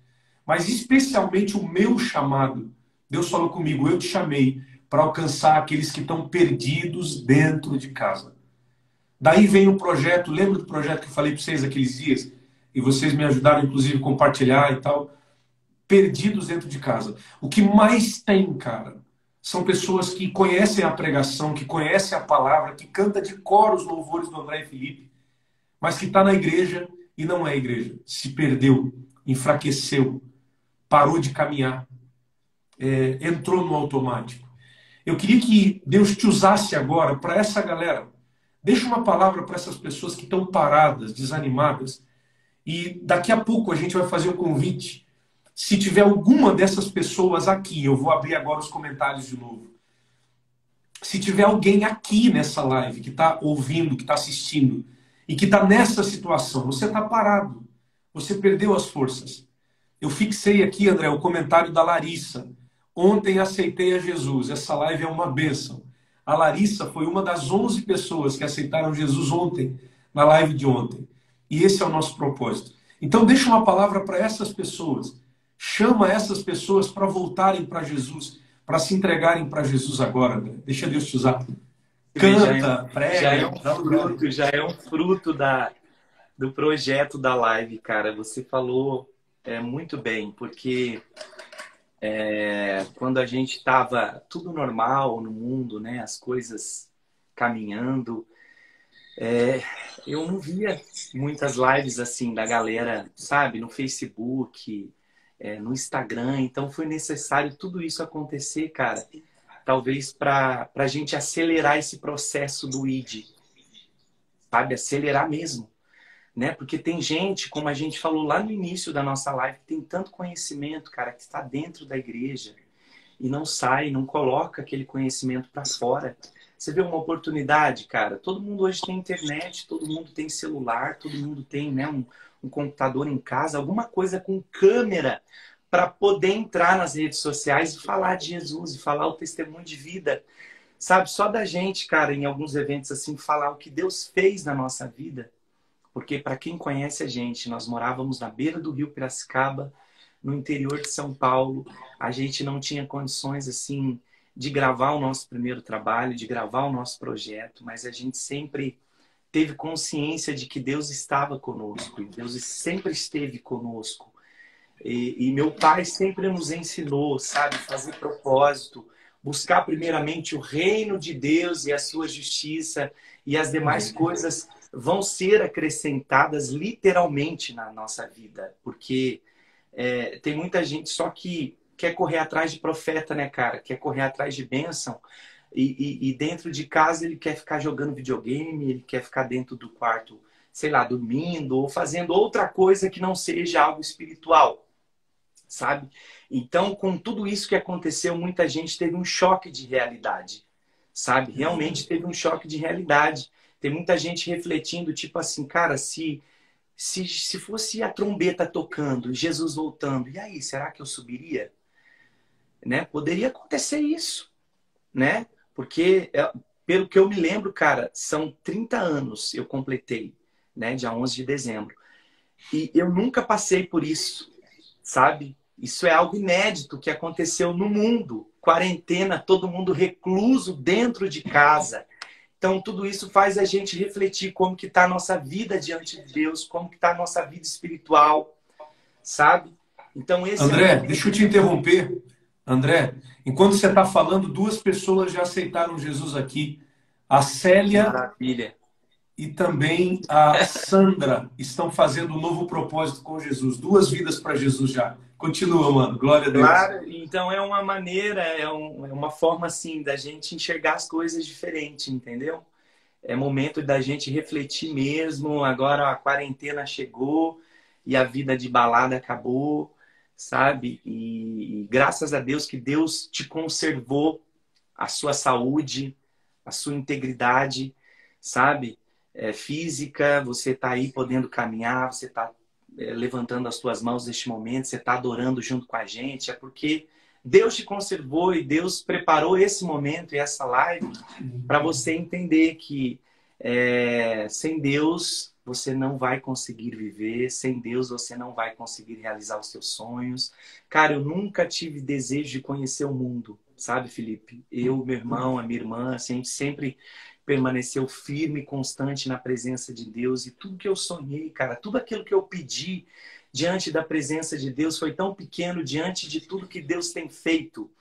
mas especialmente o meu chamado. Deus falou comigo: eu te chamei para alcançar aqueles que estão perdidos dentro de casa. Daí vem o projeto, lembra do projeto que eu falei para vocês aqueles dias? E vocês me ajudaram, inclusive, a compartilhar e tal perdidos dentro de casa. O que mais tem, cara, são pessoas que conhecem a pregação, que conhecem a palavra, que canta de cor os louvores do André e Felipe, mas que está na igreja e não é igreja. Se perdeu, enfraqueceu, parou de caminhar, é, entrou no automático. Eu queria que Deus te usasse agora para essa galera. Deixa uma palavra para essas pessoas que estão paradas, desanimadas. E daqui a pouco a gente vai fazer um convite se tiver alguma dessas pessoas aqui, eu vou abrir agora os comentários de novo. Se tiver alguém aqui nessa live que está ouvindo, que está assistindo e que está nessa situação, você está parado, você perdeu as forças. Eu fixei aqui, André, o comentário da Larissa. Ontem aceitei a Jesus. Essa live é uma bênção. A Larissa foi uma das 11 pessoas que aceitaram Jesus ontem, na live de ontem. E esse é o nosso propósito. Então, deixa uma palavra para essas pessoas. Chama essas pessoas para voltarem para Jesus, para se entregarem para Jesus agora. Deixa Deus te usar. Canta, já é, prega. Já é um fruto, já é um fruto da, do projeto da live, cara. Você falou é, muito bem, porque é, quando a gente estava tudo normal no mundo, né, as coisas caminhando, é, eu não via muitas lives assim da galera, sabe, no Facebook, é, no Instagram. Então foi necessário tudo isso acontecer, cara. Talvez para a gente acelerar esse processo do ID, sabe, acelerar mesmo né? Porque tem gente, como a gente falou lá no início da nossa live, que tem tanto conhecimento, cara, que está dentro da igreja e não sai, não coloca aquele conhecimento para fora. Você vê uma oportunidade, cara. Todo mundo hoje tem internet, todo mundo tem celular, todo mundo tem, né, um, um computador em casa, alguma coisa com câmera para poder entrar nas redes sociais e falar de Jesus e falar o testemunho de vida. Sabe, só da gente, cara, em alguns eventos assim, falar o que Deus fez na nossa vida porque, para quem conhece a gente, nós morávamos na beira do rio Piracicaba, no interior de São Paulo. A gente não tinha condições, assim, de gravar o nosso primeiro trabalho, de gravar o nosso projeto, mas a gente sempre teve consciência de que Deus estava conosco, Deus sempre esteve conosco. E, e, meu pai sempre nos ensinou, sabe, fazer propósito, buscar primeiramente o reino de Deus e a sua justiça, e as demais coisas vão ser acrescentadas literalmente na nossa vida, porque é, tem muita gente só que quer correr atrás de profeta, né, cara? Quer correr atrás de bênção. E, e, e, dentro de casa ele quer ficar jogando videogame, ele quer ficar dentro do quarto, sei lá, dormindo ou fazendo outra coisa que não seja algo espiritual, sabe? Então, com tudo isso que aconteceu, muita gente teve um choque de realidade, sabe? Realmente teve um choque de realidade. Tem muita gente refletindo, tipo assim, cara, se, se, se fosse a trombeta tocando, Jesus voltando, e aí, será que eu subiria? Né? Poderia acontecer isso, né? Porque, é, pelo que eu me lembro, cara, são 30 anos eu completei, né? Dia 11 de dezembro. E eu nunca passei por isso, sabe? Isso é algo inédito que aconteceu no mundo. Quarentena, todo mundo recluso dentro de casa. Então, tudo isso faz a gente refletir como que está a nossa vida diante de Deus, como que está a nossa vida espiritual, sabe? Então, esse André, é... deixa eu te interromper. André, enquanto você está falando, duas pessoas já aceitaram Jesus aqui. A Célia Maravilha. e também a Sandra estão fazendo um novo propósito com Jesus. Duas vidas para Jesus já. Continua, mano. Glória a Deus. Claro, então é uma maneira, é, um, é uma forma assim da gente enxergar as coisas diferente, entendeu? É momento da gente refletir mesmo. Agora a quarentena chegou e a vida de balada acabou, sabe? E, e graças a Deus que Deus te conservou a sua saúde, a sua integridade, sabe? É, física, você está aí podendo caminhar, você está é, levantando as suas mãos neste momento, você está adorando junto com a gente, é porque Deus te conservou e Deus preparou esse momento e essa live para você entender que é, sem Deus você não vai conseguir viver, sem Deus você não vai conseguir realizar os seus sonhos. Cara, eu nunca tive desejo de conhecer o mundo, sabe, Felipe? Eu, meu irmão, a minha irmã, a gente sempre permaneceu firme e constante na presença de Deus. E tudo que eu sonhei, cara, tudo aquilo que eu pedi diante da presença de Deus foi tão pequeno diante de tudo que Deus tem feito.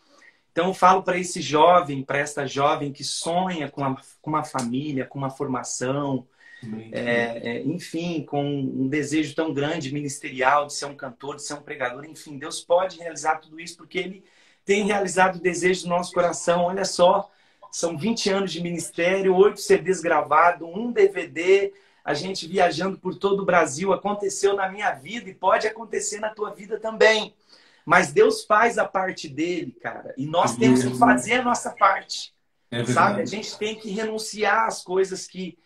Então, eu falo para esse jovem, para esta jovem que sonha com uma, com uma família, com uma formação, é, é, enfim, com um desejo tão grande ministerial de ser um cantor, de ser um pregador, enfim, Deus pode realizar tudo isso porque Ele tem realizado o desejo do nosso coração. Olha só, são 20 anos de ministério, oito CDs gravados, um DVD, a gente viajando por todo o Brasil. Aconteceu na minha vida e pode acontecer na tua vida também. Mas Deus faz a parte dele, cara. E nós temos que fazer a nossa parte. É sabe? A gente tem que renunciar às coisas que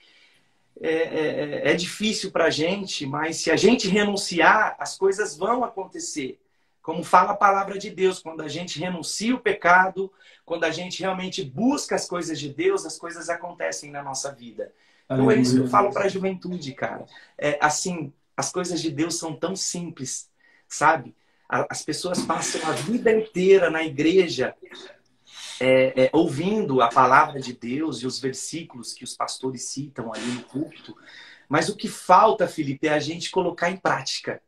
é, é, é difícil para a gente, mas se a gente renunciar, as coisas vão acontecer. Como fala a palavra de Deus, quando a gente renuncia o pecado, quando a gente realmente busca as coisas de Deus, as coisas acontecem na nossa vida. Então é isso que eu falo para a juventude, cara. É, assim, as coisas de Deus são tão simples, sabe? As pessoas passam a vida inteira na igreja é, é, ouvindo a palavra de Deus e os versículos que os pastores citam ali no culto, mas o que falta, Felipe, é a gente colocar em prática.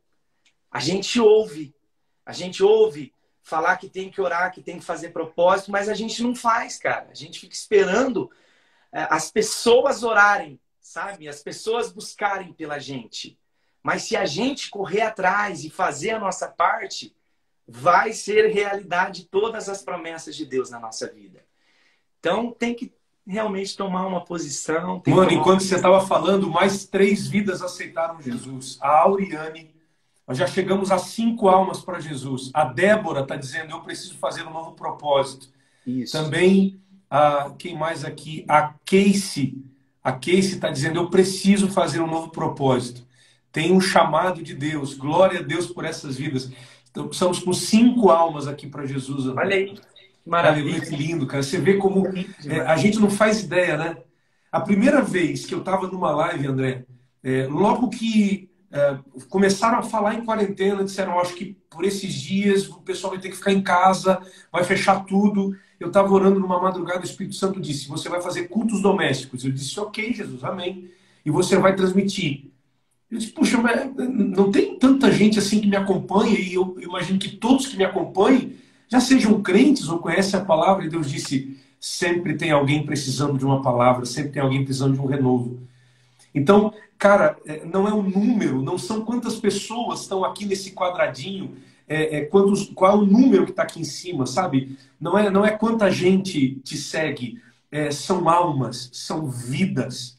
A gente ouve, a gente ouve falar que tem que orar, que tem que fazer propósito, mas a gente não faz, cara. A gente fica esperando é, as pessoas orarem, sabe? As pessoas buscarem pela gente. Mas se a gente correr atrás e fazer a nossa parte, vai ser realidade todas as promessas de Deus na nossa vida. Então tem que realmente tomar uma posição. Mano, enquanto você estava falando, mais três vidas aceitaram Jesus. A Auriane, nós já chegamos a cinco almas para Jesus. A Débora está dizendo: eu preciso fazer um novo propósito. Isso. Também, a, quem mais aqui? A Casey. A Casey está dizendo: eu preciso fazer um novo propósito. Tem um chamado de Deus. Glória a Deus por essas vidas. Então, estamos com cinco almas aqui para Jesus. André. Olha aí. Maravilha. Que lindo, cara. Você vê como é, a gente não faz ideia, né? A primeira vez que eu estava numa live, André, é, logo que é, começaram a falar em quarentena, disseram, acho que por esses dias o pessoal vai ter que ficar em casa, vai fechar tudo. Eu estava orando numa madrugada, o Espírito Santo disse, você vai fazer cultos domésticos. Eu disse, ok, Jesus, amém. E você vai transmitir. Eu disse, puxa, mas não tem tanta gente assim que me acompanha, e eu imagino que todos que me acompanhem já sejam crentes ou conhecem a palavra, e Deus disse, sempre tem alguém precisando de uma palavra, sempre tem alguém precisando de um renovo. Então, cara, é, não é um número, não são quantas pessoas estão aqui nesse quadradinho, é, é quantos, qual é o número que está aqui em cima, sabe? Não é, não é quanta gente te segue, é, são almas, são vidas,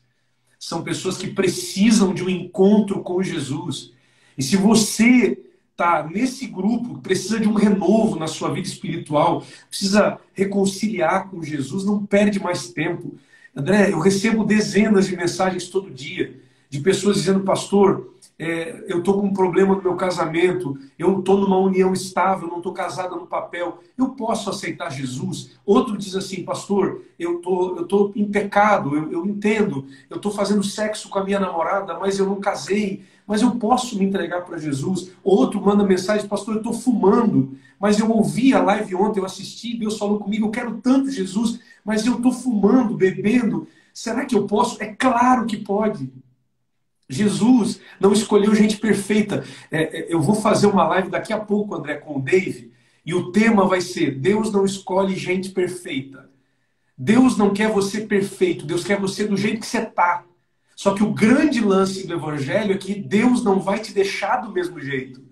são pessoas que precisam de um encontro com Jesus. E se você está nesse grupo, precisa de um renovo na sua vida espiritual, precisa reconciliar com Jesus, não perde mais tempo. André, eu recebo dezenas de mensagens todo dia de pessoas dizendo, pastor, é, eu estou com um problema no meu casamento, eu estou numa união estável, não estou casada no papel, eu posso aceitar Jesus? Outro diz assim, pastor, eu tô, estou tô em pecado, eu, eu entendo, eu estou fazendo sexo com a minha namorada, mas eu não casei, mas eu posso me entregar para Jesus. Outro manda mensagem, pastor, eu estou fumando, mas eu ouvi a live ontem, eu assisti, Deus falou comigo, eu quero tanto Jesus, mas eu estou fumando, bebendo, será que eu posso? É claro que pode. Jesus não escolheu gente perfeita. É, é, eu vou fazer uma live daqui a pouco, André, com o Dave, e o tema vai ser: Deus não escolhe gente perfeita. Deus não quer você perfeito, Deus quer você do jeito que você está. Só que o grande lance do Evangelho é que Deus não vai te deixar do mesmo jeito.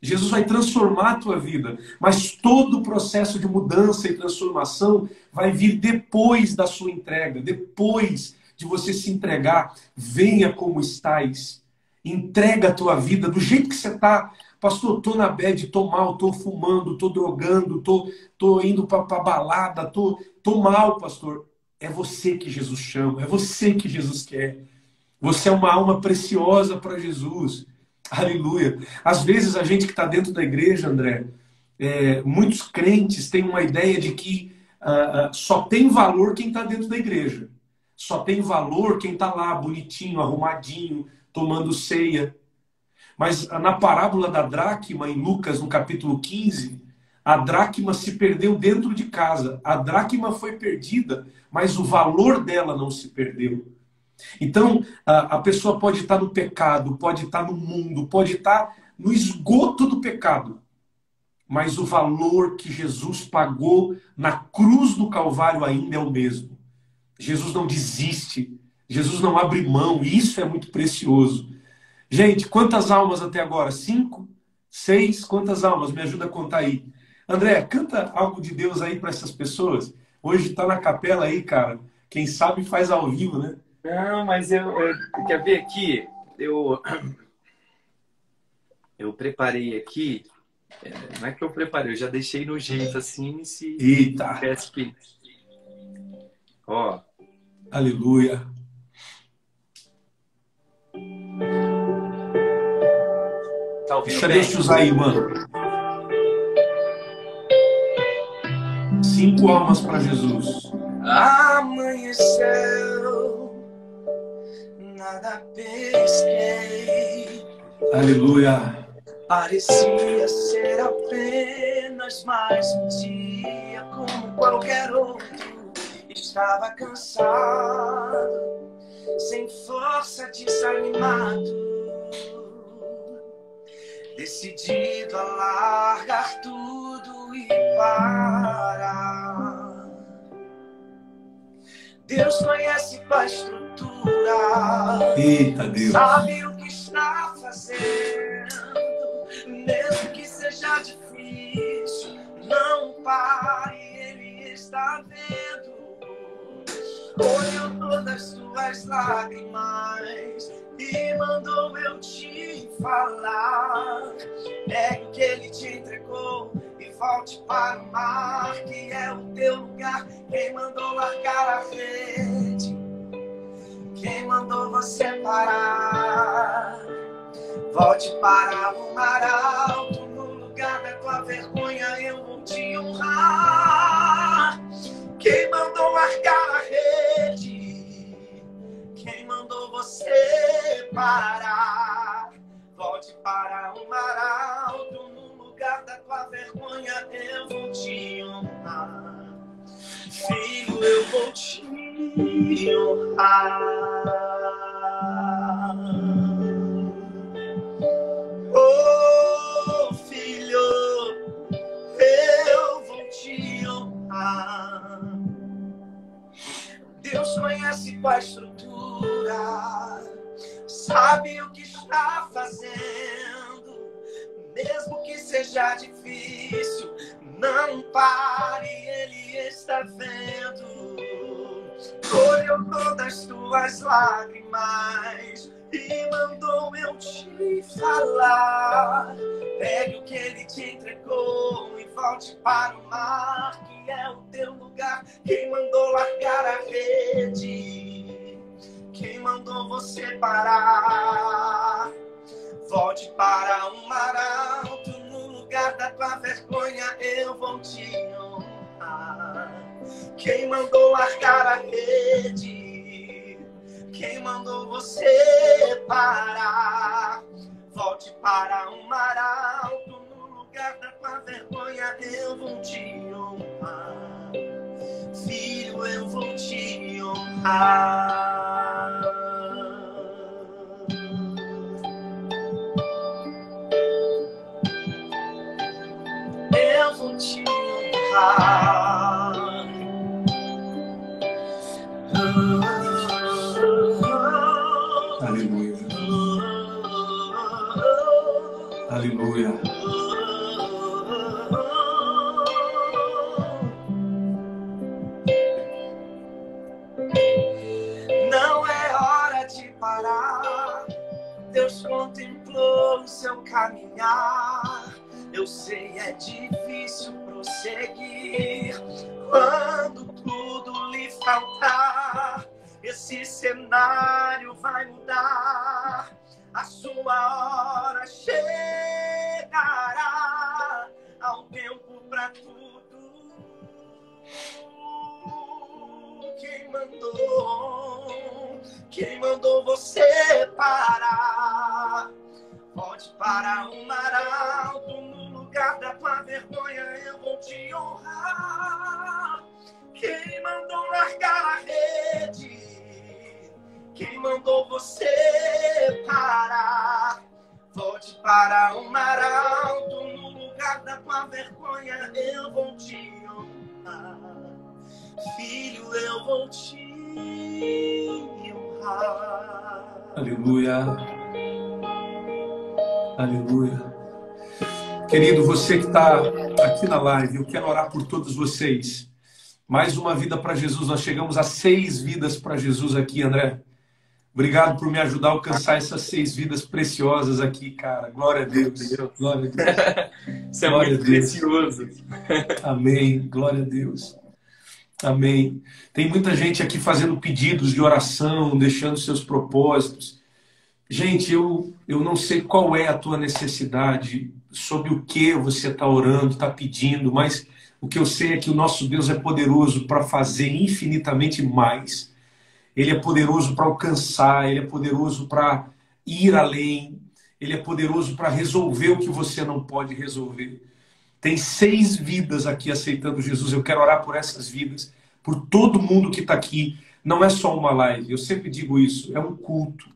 Jesus vai transformar a tua vida, mas todo o processo de mudança e transformação vai vir depois da sua entrega, depois de você se entregar. Venha como estás. Entrega a tua vida do jeito que você está. Pastor, tô na bed, tô mal, tô fumando, tô drogando, tô, tô indo para balada, tô, tô mal, pastor. É você que Jesus chama, é você que Jesus quer. Você é uma alma preciosa para Jesus. Aleluia. Às vezes a gente que está dentro da igreja, André, é, muitos crentes têm uma ideia de que uh, uh, só tem valor quem está dentro da igreja. Só tem valor quem está lá, bonitinho, arrumadinho, tomando ceia. Mas na parábola da dracma, em Lucas, no capítulo 15, a dracma se perdeu dentro de casa. A dracma foi perdida, mas o valor dela não se perdeu. Então, a, pessoa pode estar no pecado, pode estar no mundo, pode estar no esgoto do pecado, mas o valor que Jesus pagou na cruz do Calvário ainda é o mesmo. Jesus não desiste, Jesus não abre mão, e isso é muito precioso. Gente, quantas almas até agora? Cinco? Seis? Quantas almas? Me ajuda a contar aí. André, canta algo de Deus aí para essas pessoas. Hoje está na capela aí, cara. Quem sabe faz ao vivo, né? Não, mas eu, eu quer ver aqui? Eu eu preparei aqui. É, não é que eu preparei, eu já deixei no jeito assim se Eita. que. Ó, Aleluia. Tá Deixa bem? Deus te usar aí, mano. Cinco almas para Jesus. Amanheceu, nada pesquei, Aleluia. Parecia ser apenas mais um dia como qualquer outro. Estava cansado, sem força, desanimado. Decidido a largar tudo e parar. Deus conhece a estrutura. Eita, Deus. Sabe o que está fazendo. Mesmo que seja difícil, as tuas lágrimas e mandou eu te falar. É o que Ele te entregou e volte para o mar, que é o teu lugar. Quem mandou largar a rede? Quem mandou você parar? Volte para o mar alto, no lugar da tua vergonha eu vou te honrar. Quem mandou largar a rede? Quem mandou você parar? Volte para o mar alto, no lugar da tua vergonha eu vou te honrar. Filho, eu vou te honrar. Oh, filho, eu vou te honrar. Deus conhece qual a estrutura, sabe o que está fazendo, mesmo que seja difícil, não pare, Ele está vendo. Colheu todas as tuas lágrimas e mandou eu te falar. Pegue o que ele te entregou e volte para o mar, que é o teu lugar. Quem mandou largar a rede? Quem mandou você parar? Volte para o mar alto, no lugar da tua vergonha eu vou te honrar. Quem mandou largar a rede? Quem mandou você parar? Volte para o mar alto, no lugar da tua vergonha eu vou te honrar. Filho, eu vou te honrar. Aleluia. Aleluia. Não é hora de parar. Deus contemplou o seu caminhar. Eu sei é difícil cenário vai mudar. A sua hora chegará. Um tempo para tudo. Quem mandou? Quem mandou você parar? Pode parar mar alto no lugar da tua vergonha, eu vou te honrar. Quem mandou largar a rede? Quem mandou você parar? Volte para o mar alto, no lugar da tua vergonha, eu vou te honrar. Filho, eu vou te honrar. Aleluia. Aleluia. Querido, você que está aqui na live, eu quero orar por todos vocês. Mais uma vida para Jesus. Nós chegamos a seis vidas para Jesus aqui, André. Obrigado por me ajudar a alcançar essas seis vidas preciosas aqui, cara. Glória a Deus. Glória a Deus. Isso é Glória muito a Deus. precioso. Amém. Glória a Deus. Amém. Tem muita gente aqui fazendo pedidos de oração, deixando seus propósitos. Gente, eu, eu não sei qual é a tua necessidade, sobre o que você está orando, está pedindo, mas o que eu sei é que o nosso Deus é poderoso para fazer infinitamente mais. Ele é poderoso para alcançar, ele é poderoso para ir além. Ele é poderoso para resolver o que você não pode resolver. Tem seis vidas aqui aceitando Jesus. Eu quero orar por essas vidas, por todo mundo que está aqui. Não é só uma live, eu sempre digo isso, é um culto.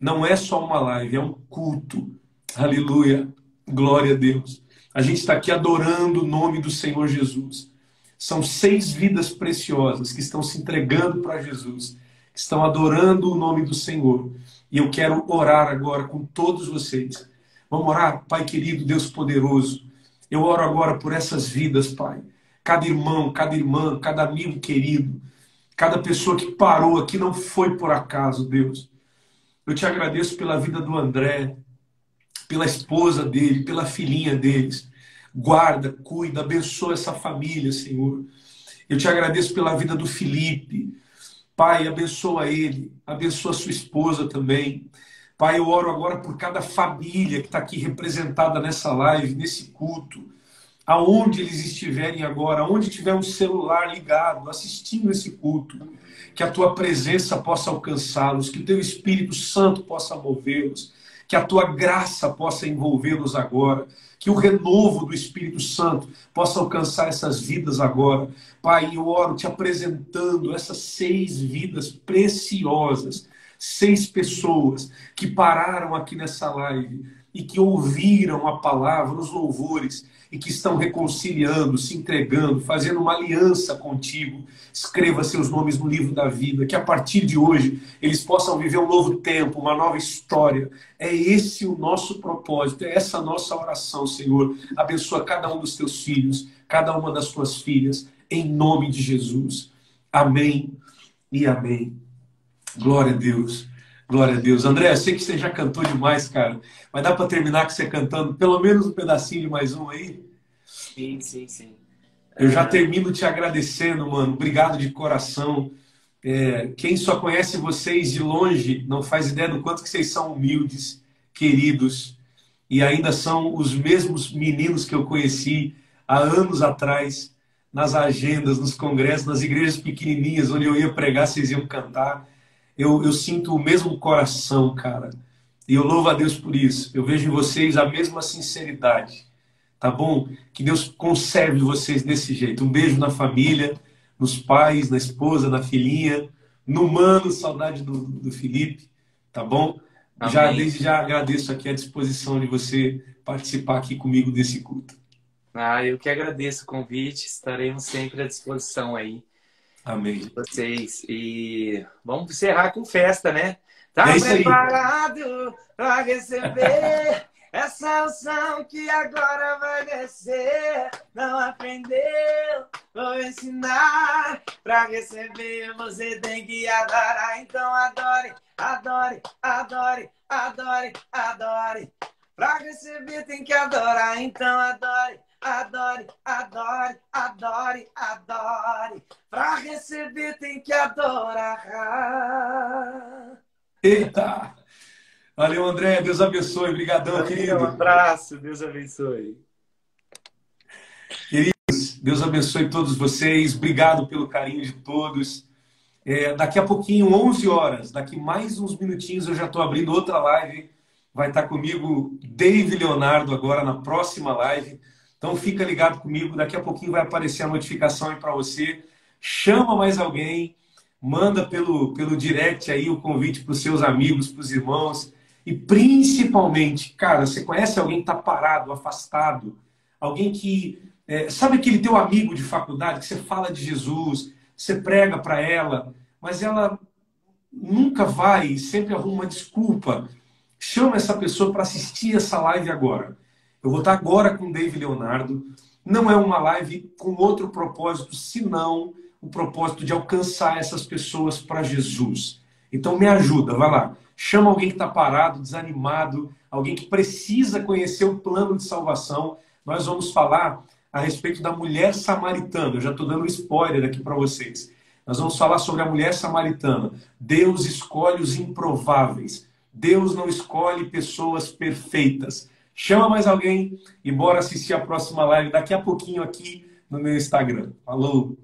Não é só uma live, é um culto. Aleluia. Glória a Deus. A gente está aqui adorando o nome do Senhor Jesus. São seis vidas preciosas que estão se entregando para Jesus, estão adorando o nome do Senhor. E eu quero orar agora com todos vocês. Vamos orar, Pai querido, Deus poderoso. Eu oro agora por essas vidas, Pai. Cada irmão, cada irmã, cada amigo querido, cada pessoa que parou aqui não foi por acaso, Deus. Eu te agradeço pela vida do André, pela esposa dele, pela filhinha deles. Guarda, cuida, abençoa essa família, Senhor. Eu te agradeço pela vida do Felipe. Pai, abençoa ele, abençoa sua esposa também. Pai, eu oro agora por cada família que está aqui representada nessa live, nesse culto, aonde eles estiverem agora, aonde tiver um celular ligado, assistindo esse culto, que a tua presença possa alcançá-los, que o teu Espírito Santo possa movê-los, que a tua graça possa envolvê-los agora, que o renovo do Espírito Santo possa alcançar essas vidas agora. Pai, eu oro te apresentando essas seis vidas preciosas, seis pessoas que pararam aqui nessa live e que ouviram a palavra, os louvores e que estão reconciliando, se entregando, fazendo uma aliança contigo. Escreva seus nomes no livro da vida, que a partir de hoje eles possam viver um novo tempo, uma nova história. É esse o nosso propósito, é essa a nossa oração, Senhor. Abençoa cada um dos teus filhos, cada uma das tuas filhas, em nome de Jesus. Amém e amém. Glória a Deus. Glória a Deus. André, eu sei que você já cantou demais, cara. Mas dá para terminar com você cantando pelo menos um pedacinho de mais um aí? Sim, sim, sim. Eu já termino te agradecendo, mano. Obrigado de coração. É, quem só conhece vocês de longe não faz ideia do quanto que vocês são humildes, queridos. E ainda são os mesmos meninos que eu conheci há anos atrás, nas agendas, nos congressos, nas igrejas pequenininhas, onde eu ia pregar, vocês iam cantar eu, eu sinto o mesmo coração, cara. E eu louvo a Deus por isso. Eu vejo em vocês a mesma sinceridade. Tá bom? Que Deus conserve vocês desse jeito. Um beijo na família, nos pais, na esposa, na filhinha, no mano, saudade do, do Felipe. Tá bom? Amém. Já desde já agradeço aqui a disposição de você participar aqui comigo desse culto. Ah, eu que agradeço o convite. Estaremos sempre à disposição aí. Amém. Vocês. E vamos encerrar com festa, né? Tá é preparado para receber essa unção que agora vai descer? Não aprendeu? Vou ensinar. Para receber, você tem que adorar. Então adore, adore, adore, adore, adore. Para receber, tem que adorar. Então adore adore, adore, adore, adore. Para receber tem que adorar. Eita! Valeu, André. Deus abençoe. Obrigadão, Valeu, querido. Um abraço. Deus abençoe. Queridos, Deus abençoe todos vocês. Obrigado pelo carinho de todos. É, daqui a pouquinho, 11 horas, daqui mais uns minutinhos, eu já estou abrindo outra live. Vai estar comigo Dave Leonardo agora na próxima live. Então fica ligado comigo, daqui a pouquinho vai aparecer a notificação aí para você. Chama mais alguém, manda pelo, pelo direct aí o convite para os seus amigos, para os irmãos. E principalmente, cara, você conhece alguém que está parado, afastado? Alguém que. É, sabe aquele teu amigo de faculdade que você fala de Jesus, você prega para ela, mas ela nunca vai, sempre arruma uma desculpa. Chama essa pessoa para assistir essa live agora. Eu vou estar agora com o Dave Leonardo. Não é uma live com outro propósito, senão o propósito de alcançar essas pessoas para Jesus. Então me ajuda, vai lá. Chama alguém que está parado, desanimado, alguém que precisa conhecer o plano de salvação. Nós vamos falar a respeito da mulher samaritana. Eu já estou dando um spoiler aqui para vocês. Nós vamos falar sobre a mulher samaritana. Deus escolhe os improváveis. Deus não escolhe pessoas perfeitas. Chama mais alguém e bora assistir a próxima live daqui a pouquinho aqui no meu Instagram. Falou!